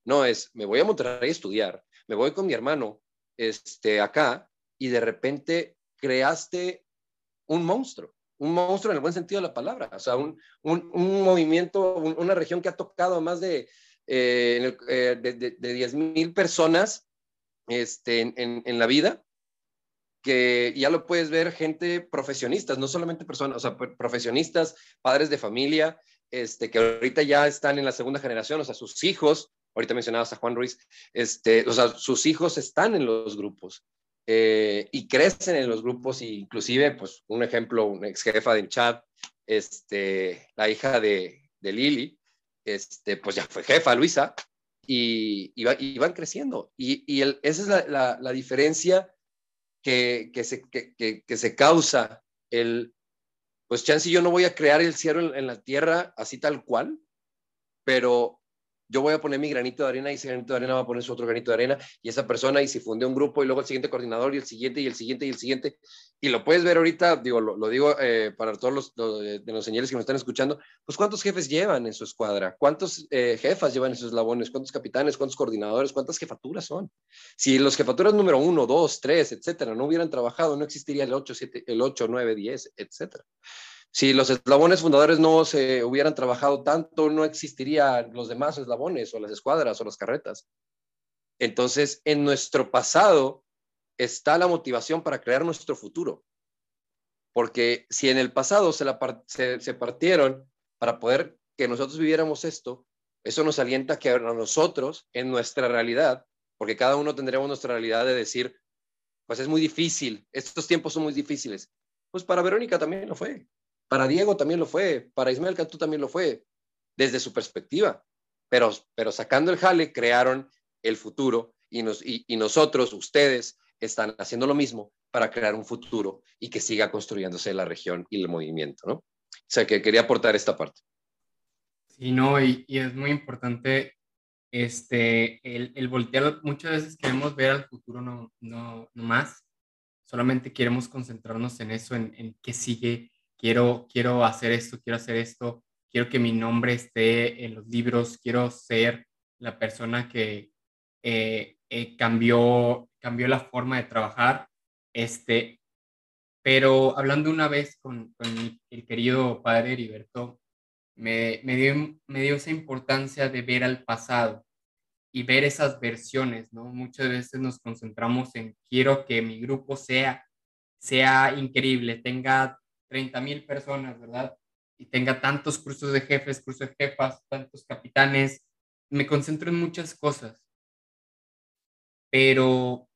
[SPEAKER 2] No, es, me voy a Monterrey a estudiar, me voy con mi hermano este, acá y de repente creaste un monstruo, un monstruo en el buen sentido de la palabra, o sea, un, un, movimiento, un, una región que ha tocado a más de, eh, eh, de, de, de 10 mil personas este, en, en, en la vida que ya lo puedes ver gente profesionistas, no solamente personas, o sea, profesionistas, padres de familia, este, que ahorita ya están en la segunda generación, o sea, sus hijos, ahorita mencionabas a Juan Ruiz, este, o sea, sus hijos están en los grupos eh, y crecen en los grupos, inclusive, pues, un ejemplo, una ex jefa de chat, este, la hija de, de Lili, este, pues ya fue jefa, Luisa, y, y, va, y van creciendo. Y, y el, esa es la, la, la diferencia que, que, se, que, que, se causa el, pues chance yo no voy a crear el cielo en, en, la tierra así tal cual, pero yo voy a poner mi granito de arena y ese granito de arena va a poner su otro granito de arena. Y esa persona y si funde un grupo y luego el siguiente coordinador y el siguiente y el siguiente y el siguiente. Y lo puedes ver ahorita, digo, lo, lo digo eh, para todos los, los, de los señores que nos están escuchando, pues cuántos jefes llevan en su escuadra, cuántos eh, jefas llevan en sus eslabones, cuántos capitanes, cuántos coordinadores, cuántas jefaturas son. Si los jefaturas número uno, dos, tres, etcétera, no hubieran trabajado, no existiría el 8, 7, el 8, 9, 10, etcétera si los eslabones fundadores no se hubieran trabajado tanto, no existirían los demás eslabones o las escuadras o las carretas. Entonces, en nuestro pasado está la motivación para crear nuestro futuro. Porque si en el pasado se, se partieron para poder que nosotros viviéramos esto, eso nos alienta que a nosotros, en nuestra realidad, porque cada uno tendremos nuestra realidad de decir, pues es muy difícil, estos tiempos son muy difíciles. Pues para Verónica también lo fue, para Diego también lo fue, para Ismael Cantú también lo fue, desde su perspectiva. Pero, pero sacando el jale, crearon el futuro y, nos, y, nosotros, ustedes, están haciendo lo mismo para crear un futuro y que siga construyéndose la región y el movimiento, ¿no? O sea, que quería aportar esta parte.
[SPEAKER 1] Sí, no, y, y es muy importante este, el, el, voltear, muchas veces queremos ver al futuro no, no, no más, solamente queremos concentrarnos en eso, en, en qué sigue, quiero, quiero hacer esto, quiero hacer esto, quiero que mi nombre esté en los libros, quiero ser la persona que eh, eh, cambió, cambió la forma de trabajar, este, pero hablando una vez con, con el querido padre Heriberto, me, me, dio, me dio esa importancia de ver al pasado y ver esas versiones, ¿no? Muchas veces nos concentramos en quiero que mi grupo sea, sea increíble, tenga 30 mil personas, ¿verdad? Y tenga tantos cursos de jefes, cursos de jefas, tantos capitanes. Me concentro en muchas cosas, pero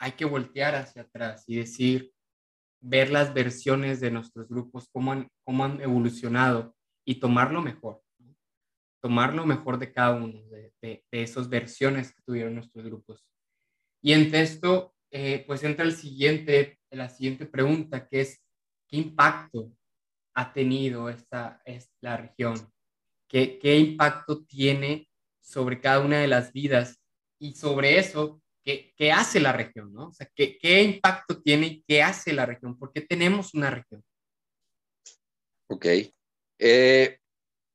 [SPEAKER 1] hay que voltear hacia atrás y decir, ver las versiones de nuestros grupos, cómo han, cómo han evolucionado y tomar lo mejor, tomar lo mejor de cada uno de, de, esas versiones que tuvieron nuestros grupos. Y en esto, eh, pues entra el siguiente, la siguiente pregunta, que es, ¿qué impacto ha tenido esta, esta región? ¿Qué, ¿Qué impacto tiene sobre cada una de las vidas? Y sobre eso, ¿qué, qué hace la región? ¿no? O sea, ¿qué, ¿qué impacto tiene y qué hace la región? ¿Por qué tenemos una región?
[SPEAKER 2] Ok. Eh,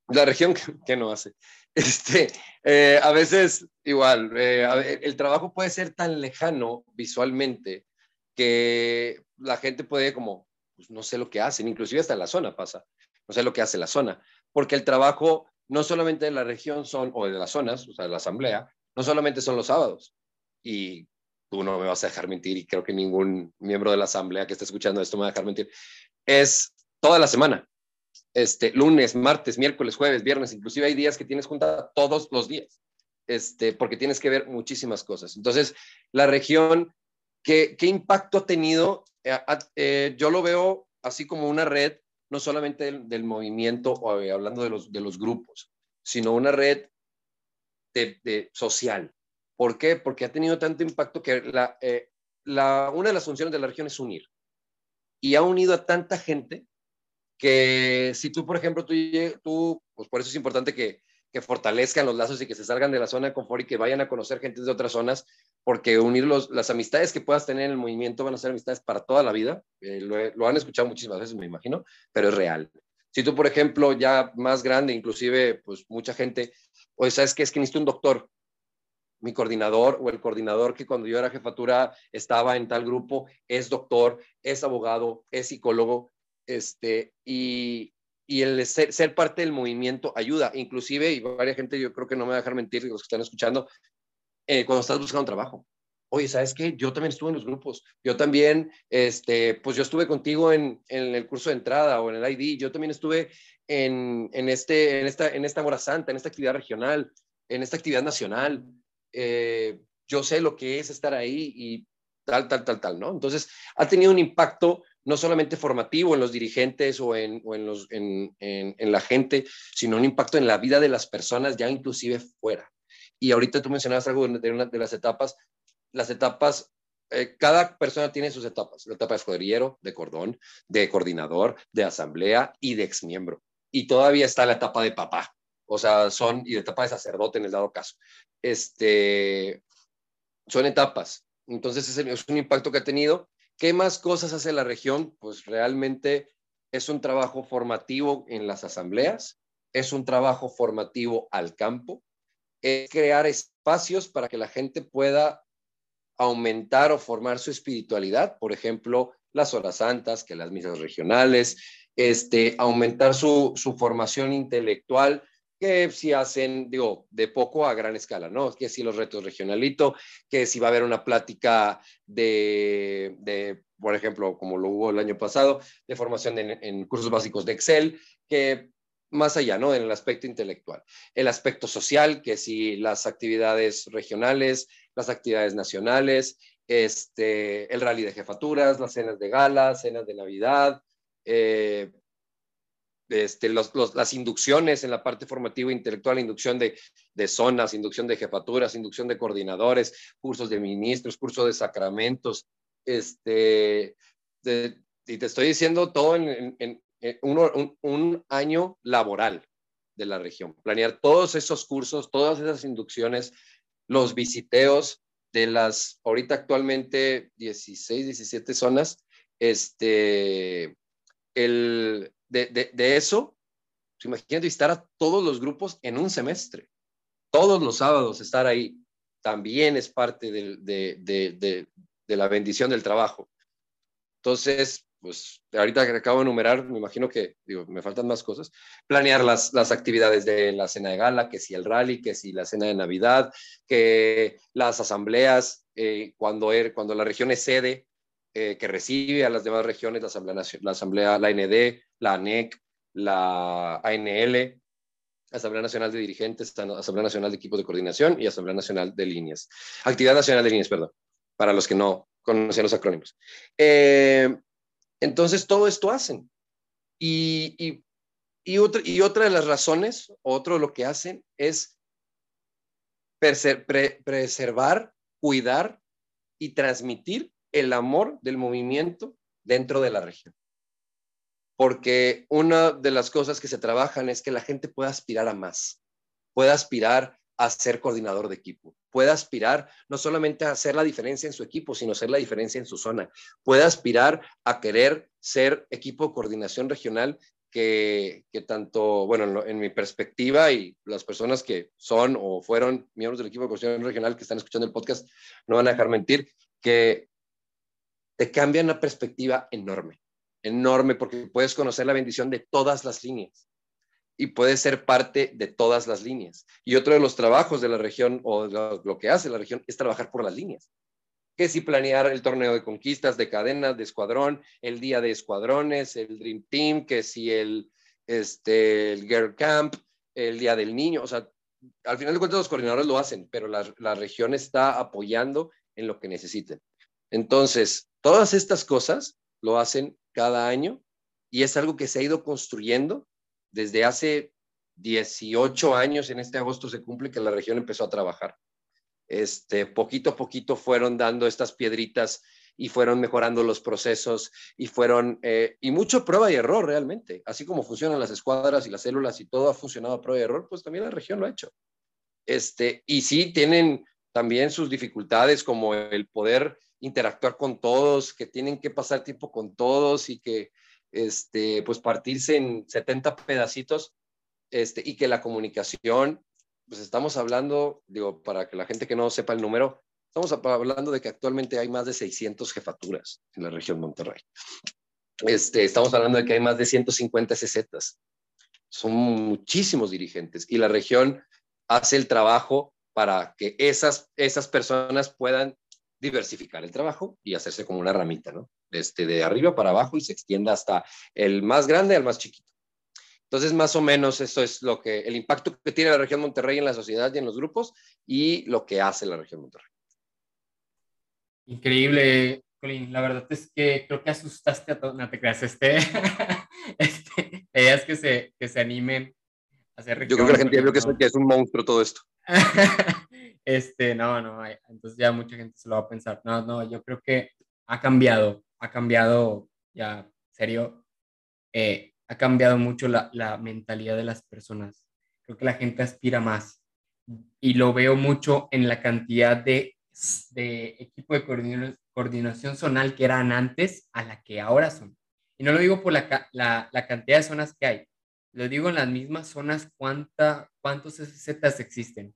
[SPEAKER 2] la región que, no hace. Este, eh, a veces, igual, eh, el trabajo puede ser tan lejano visualmente que la gente puede como, pues no sé lo que hacen, inclusive hasta en la zona pasa, no sé lo que hace la zona, porque el trabajo no solamente de la región son, o de las zonas, o sea, de la asamblea, no solamente son los sábados, y tú no me vas a dejar mentir, y creo que ningún miembro de la asamblea que esté escuchando esto me va a dejar mentir, es toda la semana este, lunes, martes, miércoles, jueves, viernes, inclusive hay días que tienes junta todos los días, este, porque tienes que ver muchísimas cosas. Entonces, la región, ¿qué, qué impacto ha tenido? Eh, eh, yo lo veo así como una red, no solamente del, movimiento, o, eh, hablando de los, de los grupos, sino una red de, social. ¿Por qué? Porque ha tenido tanto impacto que la, la, una de las funciones de la región es unir. Y ha unido a tanta gente que si tú, por ejemplo, tú, tú pues por eso es importante que, que fortalezcan los lazos y que se salgan de la zona de confort y que vayan a conocer gente de otras zonas, porque unir los, las amistades que puedas tener en el movimiento van a ser amistades para toda la vida. Eh, lo, han escuchado muchísimas veces, me imagino, pero es real. Si tú, por ejemplo, ya más grande, inclusive, pues mucha gente, o sabes que es que necesito un doctor, mi coordinador o el coordinador que cuando yo era jefatura estaba en tal grupo es doctor, es abogado, es psicólogo, este, y, y el ser, parte del movimiento ayuda, inclusive, y varias gente yo creo que no me va a dejar mentir, los que están escuchando, eh, cuando estás buscando trabajo. Oye, ¿sabes qué? Yo también estuve en los grupos. Yo también, este, pues yo estuve contigo en, en el curso de entrada o en el ID. Yo también estuve en, en, este, en, esta, en esta hora santa, en esta actividad regional, en esta actividad nacional. Eh, yo sé lo que es estar ahí y tal, tal, tal, tal, ¿no? Entonces, ha tenido un impacto no solamente formativo en los dirigentes o en, los, en, la gente, sino un impacto en la vida de las personas, ya inclusive fuera. Y ahorita tú mencionabas algo de una de las etapas. Las etapas, eh, cada persona tiene sus etapas. La etapa de escuadrillero, de cordón, de coordinador, de asamblea y de exmiembro. Y todavía está la etapa de papá. O sea, son, y de etapa de sacerdote en el dado caso. Este, son etapas. Entonces, es un impacto que ha tenido ¿Qué más cosas hace la región? Pues realmente es un trabajo formativo en las asambleas, es un trabajo formativo al campo, es crear espacios para que la gente pueda aumentar o formar su espiritualidad, por ejemplo, las horas santas, que las misas regionales, este, aumentar su, su formación intelectual, que si hacen, digo, de poco a gran escala, ¿no? Que si los retos regionalito, que si va a haber una plática de, de por ejemplo, como lo hubo el año pasado, de formación en, cursos básicos de Excel, que más allá, ¿no? En el aspecto intelectual. El aspecto social, que si las actividades regionales, las actividades nacionales, este, el rally de jefaturas, las cenas de gala, cenas de Navidad, eh, este, las inducciones en la parte formativa e intelectual, inducción de, zonas, inducción de jefaturas, inducción de coordinadores, cursos de ministros, cursos de sacramentos, este, y te estoy diciendo todo en, un, año laboral de la región. Planear todos esos cursos, todas esas inducciones, los visiteos de las ahorita actualmente 16, 17 zonas, este, el, de, eso, pues imagínate visitar a todos los grupos en un semestre, todos los sábados estar ahí, también es parte de, de, de la bendición del trabajo. Entonces, pues ahorita que acabo de enumerar, me imagino que, digo, me faltan más cosas, planear las, las actividades de la cena de gala, que si el rally, que si la cena de Navidad, que las asambleas, eh, cuando, er, cuando la región es sede, eh, que recibe a las demás regiones, la Asamblea, la Asamblea, la ND, la ANEC, la ANL, Asamblea Nacional de Dirigentes, Asamblea Nacional de Equipos de Coordinación y Asamblea Nacional de Líneas. Actividad Nacional de Líneas, perdón, para los que no conocían los acrónimos. Eh, entonces, todo esto hacen. Y, otra de las razones, otro de lo que hacen es preservar, cuidar y transmitir el amor del movimiento dentro de la región. Porque una de las cosas que se trabajan es que la gente pueda aspirar a más, pueda aspirar a ser coordinador de equipo, puede aspirar no solamente a hacer la diferencia en su equipo, sino hacer la diferencia en su zona, puede aspirar a querer ser equipo de coordinación regional que, tanto, bueno, en, mi perspectiva y las personas que son o fueron miembros del equipo de coordinación regional que están escuchando el podcast no van a dejar mentir, que te cambian una perspectiva enorme, enorme, porque puedes conocer la bendición de todas las líneas y puede ser parte de todas las líneas. Y otro de los trabajos de la región o lo, que hace la región es trabajar por las líneas. Que si planear el torneo de conquistas, de cadenas, de escuadrón, el día de escuadrones, el Dream Team, que si el, este, el Girl Camp, el día del niño, o sea, al final de cuentas los coordinadores lo hacen, pero la, la región está apoyando en lo que necesiten. Entonces, todas estas cosas lo hacen cada año y es algo que se ha ido construyendo desde hace 18 años, en este agosto se cumple que la región empezó a trabajar. Este, poquito a poquito fueron dando estas piedritas y fueron mejorando los procesos y fueron, eh, y mucho prueba y error realmente. Así como funcionan las escuadras y las células y todo ha funcionado a prueba y error, pues también la región lo ha hecho. Este, y sí tienen también sus dificultades como el poder interactuar con todos, que tienen que pasar tiempo con todos y que este, pues partirse en 70 pedacitos este, y que la comunicación, pues estamos hablando, digo, para que la gente que no sepa el número, estamos hablando de que actualmente hay más de 600 jefaturas en la región Monterrey. Este, estamos hablando de que hay más de 150 CZs. Son muchísimos dirigentes y la región hace el trabajo para que esas, esas personas puedan diversificar el trabajo y hacerse como una ramita, ¿no? Este, de arriba para abajo y se extienda hasta el más grande al más chiquito. Entonces, más o menos eso es lo que, el impacto que tiene la región Monterrey en la sociedad y en los grupos y lo que hace la región Monterrey.
[SPEAKER 1] Increíble, Colin. La verdad es que creo que asustaste a todos, no te creas, este, este, ideas que se, que se animen a hacer
[SPEAKER 2] Yo creo que la gente ya vio que, que es un monstruo todo esto.
[SPEAKER 1] Este, no, no, entonces ya mucha gente se lo va a pensar. No, no, yo creo que ha cambiado, ha cambiado, ya, serio, eh, ha cambiado mucho la, mentalidad de las personas. Creo que la gente aspira más y lo veo mucho en la cantidad de, equipo de coordinación, zonal que eran antes a la que ahora son. Y no lo digo por la cantidad de zonas que hay, lo digo en las mismas zonas, cuánta, cuántos SZs existen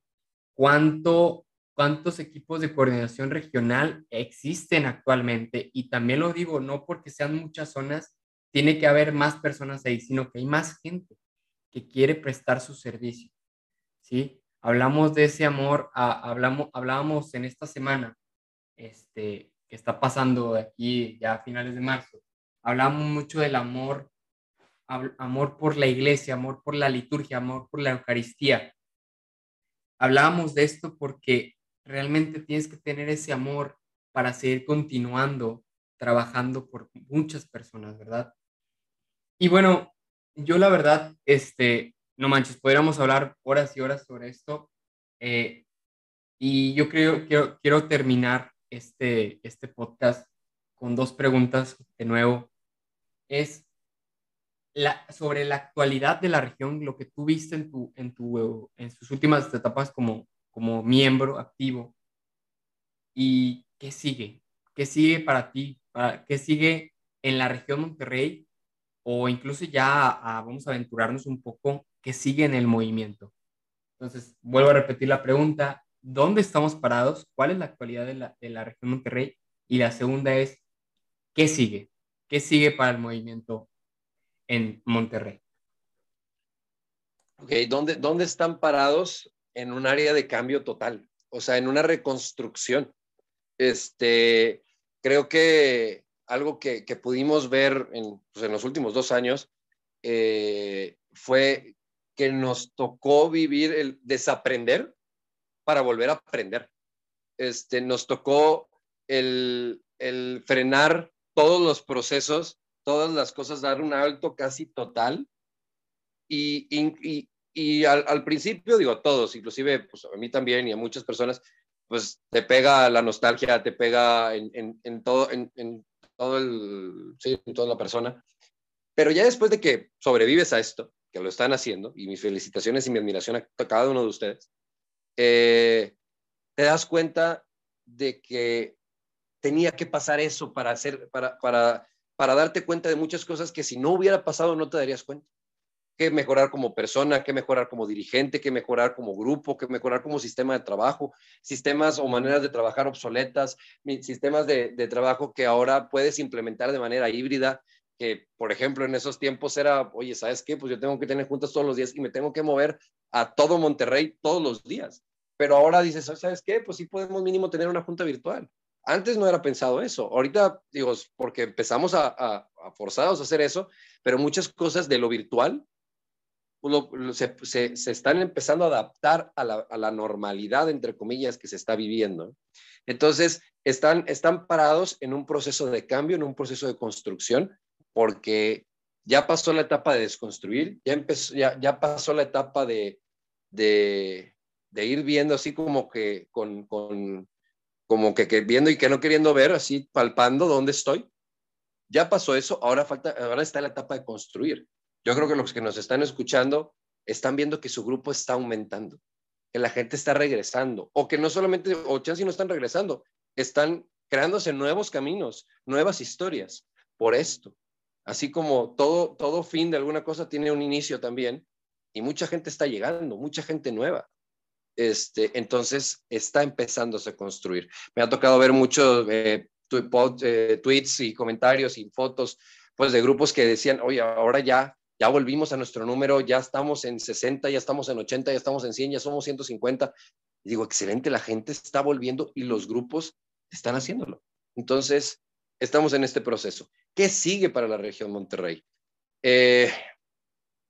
[SPEAKER 1] cuánto, cuántos equipos de coordinación regional existen actualmente. Y también lo digo, no porque sean muchas zonas, tiene que haber más personas ahí, sino que hay más gente que quiere prestar su servicio. ¿Sí? Hablamos de ese amor, hablamos, hablábamos en esta semana, este, que está pasando aquí ya a finales de marzo, hablamos mucho del amor amor por la iglesia, amor por la liturgia, amor por la Eucaristía. Hablábamos de esto porque realmente tienes que tener ese amor para seguir continuando trabajando por muchas personas, ¿verdad? Y bueno, yo la verdad, este, no manches, podríamos hablar horas y horas sobre esto. Eh, y yo creo que quiero, terminar este, este podcast con dos preguntas de nuevo. Es la, sobre la actualidad de la región, lo que tú viste en, tu, en, tu, en sus últimas etapas como, como miembro activo. ¿Y qué sigue? ¿Qué sigue para ti? ¿Qué sigue en la región Monterrey? O incluso ya vamos a aventurarnos un poco, ¿qué sigue en el movimiento? Entonces, vuelvo a repetir la pregunta, ¿dónde estamos parados? ¿Cuál es la actualidad de la, de la región Monterrey? Y la segunda es, ¿qué sigue? ¿Qué sigue para el movimiento en Monterrey?
[SPEAKER 2] Ok, ¿dónde, ¿dónde están parados? En un área de cambio total, o sea, en una reconstrucción. Este, creo que algo que, que pudimos ver en, pues, en, los últimos dos años eh, fue que nos tocó vivir el desaprender para volver a aprender. Este, nos tocó el, el frenar todos los procesos, todas las cosas, dar un alto casi total. Y, y, y al, al, principio, digo, todos, inclusive pues, a mí también y a muchas personas, pues te pega la nostalgia, te pega en, en, en todo, en, en, todo el, sí, en toda la persona. Pero ya después de que sobrevives a esto, que lo están haciendo, y mis felicitaciones y mi admiración a cada uno de ustedes, eh, te das cuenta de que tenía que pasar eso para, hacer, para, para, para darte cuenta de muchas cosas que si no hubiera pasado no te darías cuenta. Que mejorar como persona, que mejorar como dirigente, que mejorar como grupo, que mejorar como sistema de trabajo, sistemas o maneras de trabajar obsoletas, sistemas de, de trabajo que ahora puedes implementar de manera híbrida, que, por ejemplo, en esos tiempos era, oye, ¿sabes qué? Pues yo tengo que tener juntas todos los días y me tengo que mover a todo Monterrey todos los días. Pero ahora dices, ¿sabes qué? Pues sí podemos mínimo tener una junta virtual. Antes no era pensado eso. Ahorita, digo, porque empezamos a, a, a forzados a hacer eso, pero muchas cosas de lo virtual se, están empezando a adaptar a la, normalidad, entre comillas, que se está viviendo. Entonces, están, están parados en un proceso de cambio, en un proceso de construcción, porque ya pasó la etapa de desconstruir, ya, empezó, ya, ya pasó la etapa de, de, de ir viendo así como que con, con como que, que, viendo y que no queriendo ver, así palpando dónde estoy. Ya pasó eso, ahora falta, ahora está la etapa de construir. Yo creo que los que nos están escuchando están viendo que su grupo está aumentando, que la gente está regresando, o que no solamente, o chance no están regresando, están creándose nuevos caminos, nuevas historias por esto. Así como todo, todo fin de alguna cosa tiene un inicio también, y mucha gente está llegando, mucha gente nueva. Este, entonces está empezándose a construir. Me ha tocado ver muchos eh, eh, tweets y comentarios y fotos pues de grupos que decían, oye, ahora ya, ya volvimos a nuestro número, ya estamos en 60, ya estamos en 80, ya estamos en 100, ya somos 150. Y digo, excelente, la gente está volviendo y los grupos están haciéndolo. Entonces, estamos en este proceso. ¿Qué sigue para la región Monterrey? Eh,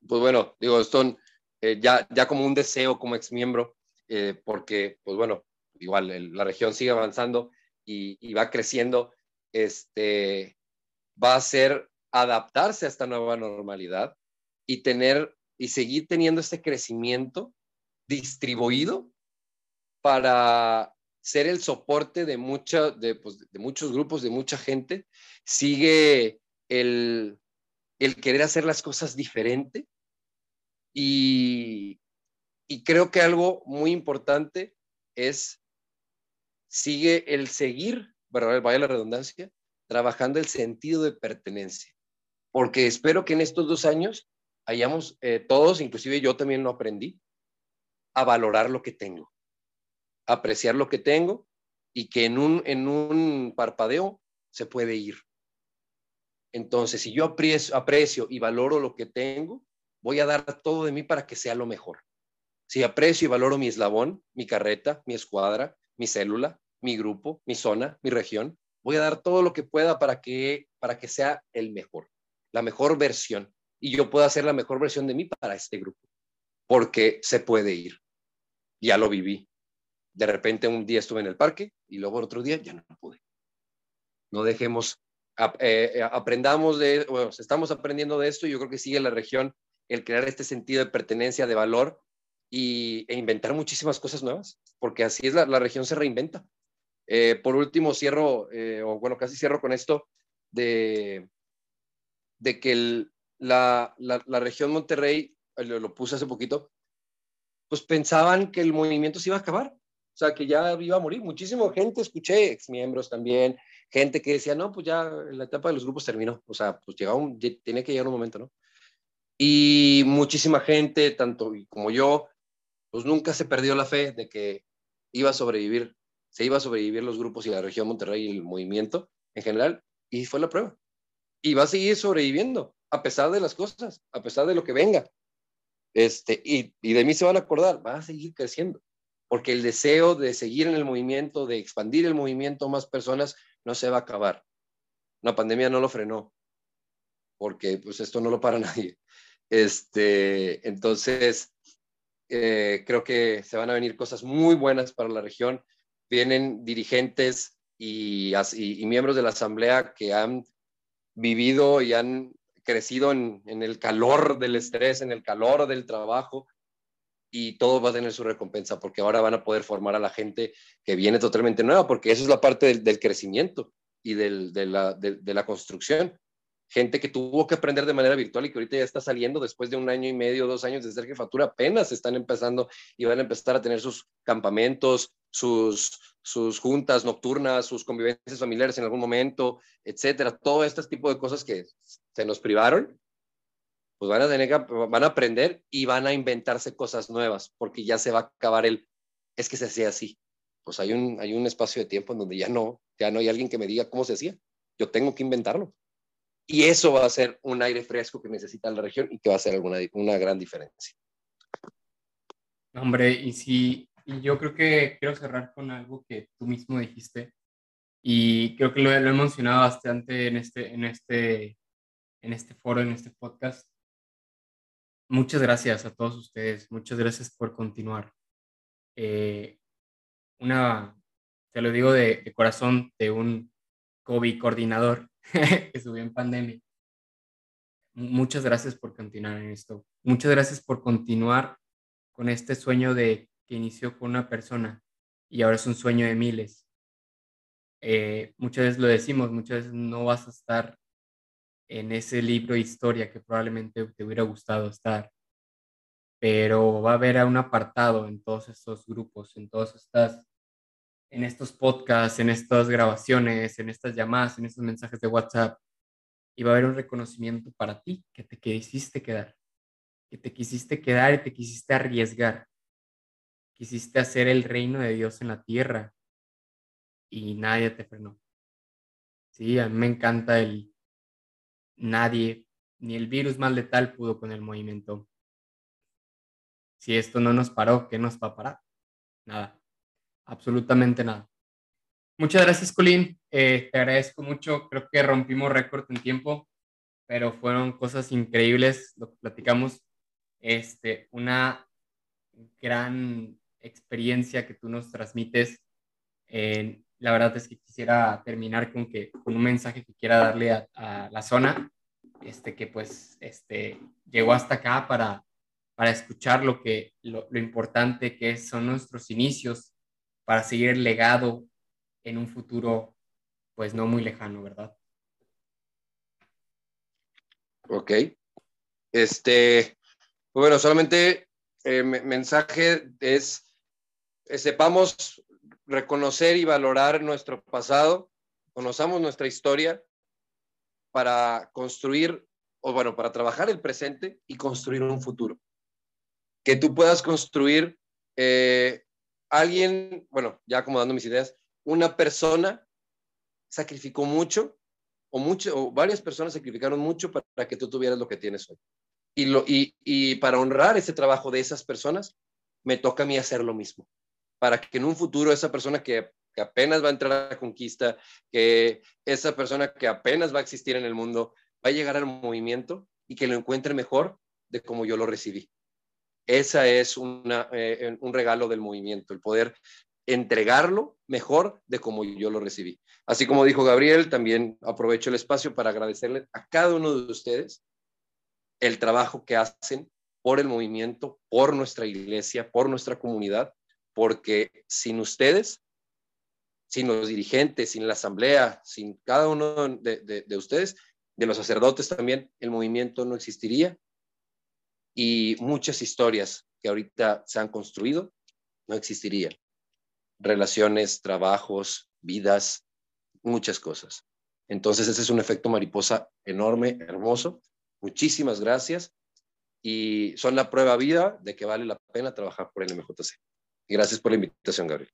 [SPEAKER 2] pues bueno, digo, esto eh, ya, ya como un deseo como ex miembro, eh, porque, pues bueno, igual la región sigue avanzando y, y, va creciendo, este, va a ser adaptarse a esta nueva normalidad y tener y seguir teniendo este crecimiento distribuido para ser el soporte de, mucha, de, pues, de muchos grupos, de mucha gente. Sigue el, el querer hacer las cosas diferente y, y creo que algo muy importante es, sigue el seguir, vaya la redundancia, trabajando el sentido de pertenencia. Porque espero que en estos dos años hayamos eh, todos, inclusive yo también lo aprendí, a valorar lo que tengo, apreciar lo que tengo y que en un, en un parpadeo se puede ir. Entonces, si yo aprecio, aprecio y valoro lo que tengo, voy a dar todo de mí para que sea lo mejor. Si aprecio y valoro mi eslabón, mi carreta, mi escuadra, mi célula, mi grupo, mi zona, mi región, voy a dar todo lo que pueda para que, para que sea el mejor, la mejor versión. y yo pueda hacer la mejor versión de mí para este grupo, porque se puede ir. Ya lo viví. De repente un día estuve en el parque y luego otro día ya no pude. No dejemos, eh, eh, aprendamos de, bueno, estamos aprendiendo de esto y yo creo que sigue la región el crear este sentido de pertenencia, de valor y, e inventar muchísimas cosas nuevas, porque así es la, la región se reinventa. Eh, por último, cierro, o bueno, casi cierro con esto de, de que la, la, región Monterrey, lo, puse hace poquito, pues pensaban que el movimiento se iba a acabar, o sea, que ya iba a morir. Muchísima gente, escuché exmiembros también, gente que decía, no, pues ya la etapa de los grupos terminó, o sea, pues llegaba un, tenía que llegar un momento, ¿no? Y muchísima gente, tanto como yo, pues nunca se perdió la fe de que iba a sobrevivir, se iba a sobrevivir los grupos y la región Monterrey y el movimiento en general, y fue la prueba. Y va a seguir sobreviviendo, a pesar de las cosas, a pesar de lo que venga. Este, y, y de mí se van a acordar, va a seguir creciendo, porque el deseo de seguir en el movimiento, de expandir el movimiento a más personas, no se va a acabar. La pandemia no lo frenó, porque pues esto no lo para nadie. Este, entonces, eh, creo que se van a venir cosas muy buenas para la región. Vienen dirigentes y, y, miembros de la Asamblea que han vivido y han crecido en, el calor del estrés, en el calor del trabajo, y todo va a tener su recompensa, porque ahora van a poder formar a la gente que viene totalmente nueva, porque eso es la parte del, crecimiento y de, la, de la construcción. Gente que tuvo que aprender de manera virtual y que ahorita ya está saliendo después de un año y medio, dos años de ser jefatura, apenas están empezando y van a empezar a tener sus campamentos, sus, sus juntas nocturnas, sus convivencias familiares en algún momento, etcétera. Todo este tipo de cosas que se nos privaron, pues van a tener van a aprender y van a inventarse cosas nuevas, porque ya se va a acabar el, es que se hacía así. Pues hay un, hay un espacio de tiempo en donde ya no, ya no hay alguien que me diga cómo se hacía. Yo tengo que inventarlo. Y eso va a ser un aire fresco que necesita la región y que va a alguna, una gran diferencia.
[SPEAKER 1] Hombre, y sí, y yo creo que quiero cerrar con algo que tú mismo dijiste y creo que lo, he mencionado bastante en este, en, este, en este foro, en este podcast. Muchas gracias a todos ustedes, muchas gracias por continuar. Eh, una, te lo digo de, de corazón, de un COVID coordinador que subió en pandemia. Muchas gracias por continuar en esto. Muchas gracias por continuar con este sueño de que inició con una persona y ahora es un sueño de miles. Eh, muchas veces lo decimos, muchas veces no vas a estar en ese libro de historia que probablemente te hubiera gustado estar, pero va a haber un apartado en todos estos grupos, en todas estas en estos podcasts, en estas grabaciones, en estas llamadas, en estos mensajes de WhatsApp, y va a haber un reconocimiento para ti que te quisiste quedar, que te quisiste quedar y te quisiste arriesgar, quisiste hacer el reino de Dios en la tierra y nadie te frenó. Sí, a mí me encanta el nadie, ni el virus más letal pudo con el movimiento. Si esto no nos paró, ¿qué nos va a parar? Nada absolutamente nada. Muchas gracias, Colín. Eh, te agradezco mucho. Creo que rompimos récord en tiempo, pero fueron cosas increíbles lo que platicamos. Este, una gran experiencia que tú nos transmites. Eh, la verdad es que quisiera terminar con, que, con un mensaje que quiera darle a, la zona, este, que pues este, llegó hasta acá para, para escuchar lo, que, lo, lo importante que son nuestros inicios para seguir el legado en un futuro, pues no muy lejano, ¿verdad?
[SPEAKER 2] Ok. Este, bueno, solamente eh, mensaje es, sepamos reconocer y valorar nuestro pasado, conozcamos nuestra historia para construir, o bueno, para trabajar el presente y construir un futuro. Que tú puedas construir eh, alguien, bueno, ya acomodando mis ideas, una persona sacrificó mucho o, mucho, varias personas sacrificaron mucho para que tú tuvieras lo que tienes hoy. Y, lo, y, y para honrar ese trabajo de esas personas, me toca a mí hacer lo mismo. Para que en un futuro esa persona que, apenas va a entrar a la conquista, que esa persona que apenas va a existir en el mundo, va a llegar al movimiento, y que lo encuentre mejor de como yo lo recibí. Esa es eh, un regalo del movimiento, el poder entregarlo mejor de como yo lo recibí. Así como dijo Gabriel, también aprovecho el espacio para agradecerle a cada uno de ustedes el trabajo que hacen por el movimiento, por nuestra iglesia, por nuestra comunidad, porque sin ustedes, sin los dirigentes, sin la asamblea, sin cada uno de, de ustedes, de los sacerdotes también, el movimiento no existiría y muchas historias que ahorita se han construido no existirían. Relaciones, trabajos, vidas, muchas cosas. Entonces ese es un efecto mariposa enorme, hermoso. Muchísimas gracias y son la prueba vida de que vale la pena trabajar por el MJC. Gracias por la invitación, Gabriel.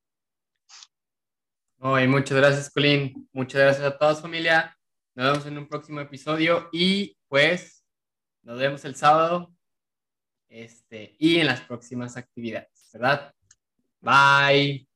[SPEAKER 1] Muchas gracias, Colín. Muchas gracias a todos, familia. Nos vemos en un próximo episodio y pues nos vemos el sábado este, y en las próximas actividades, ¿verdad? Bye.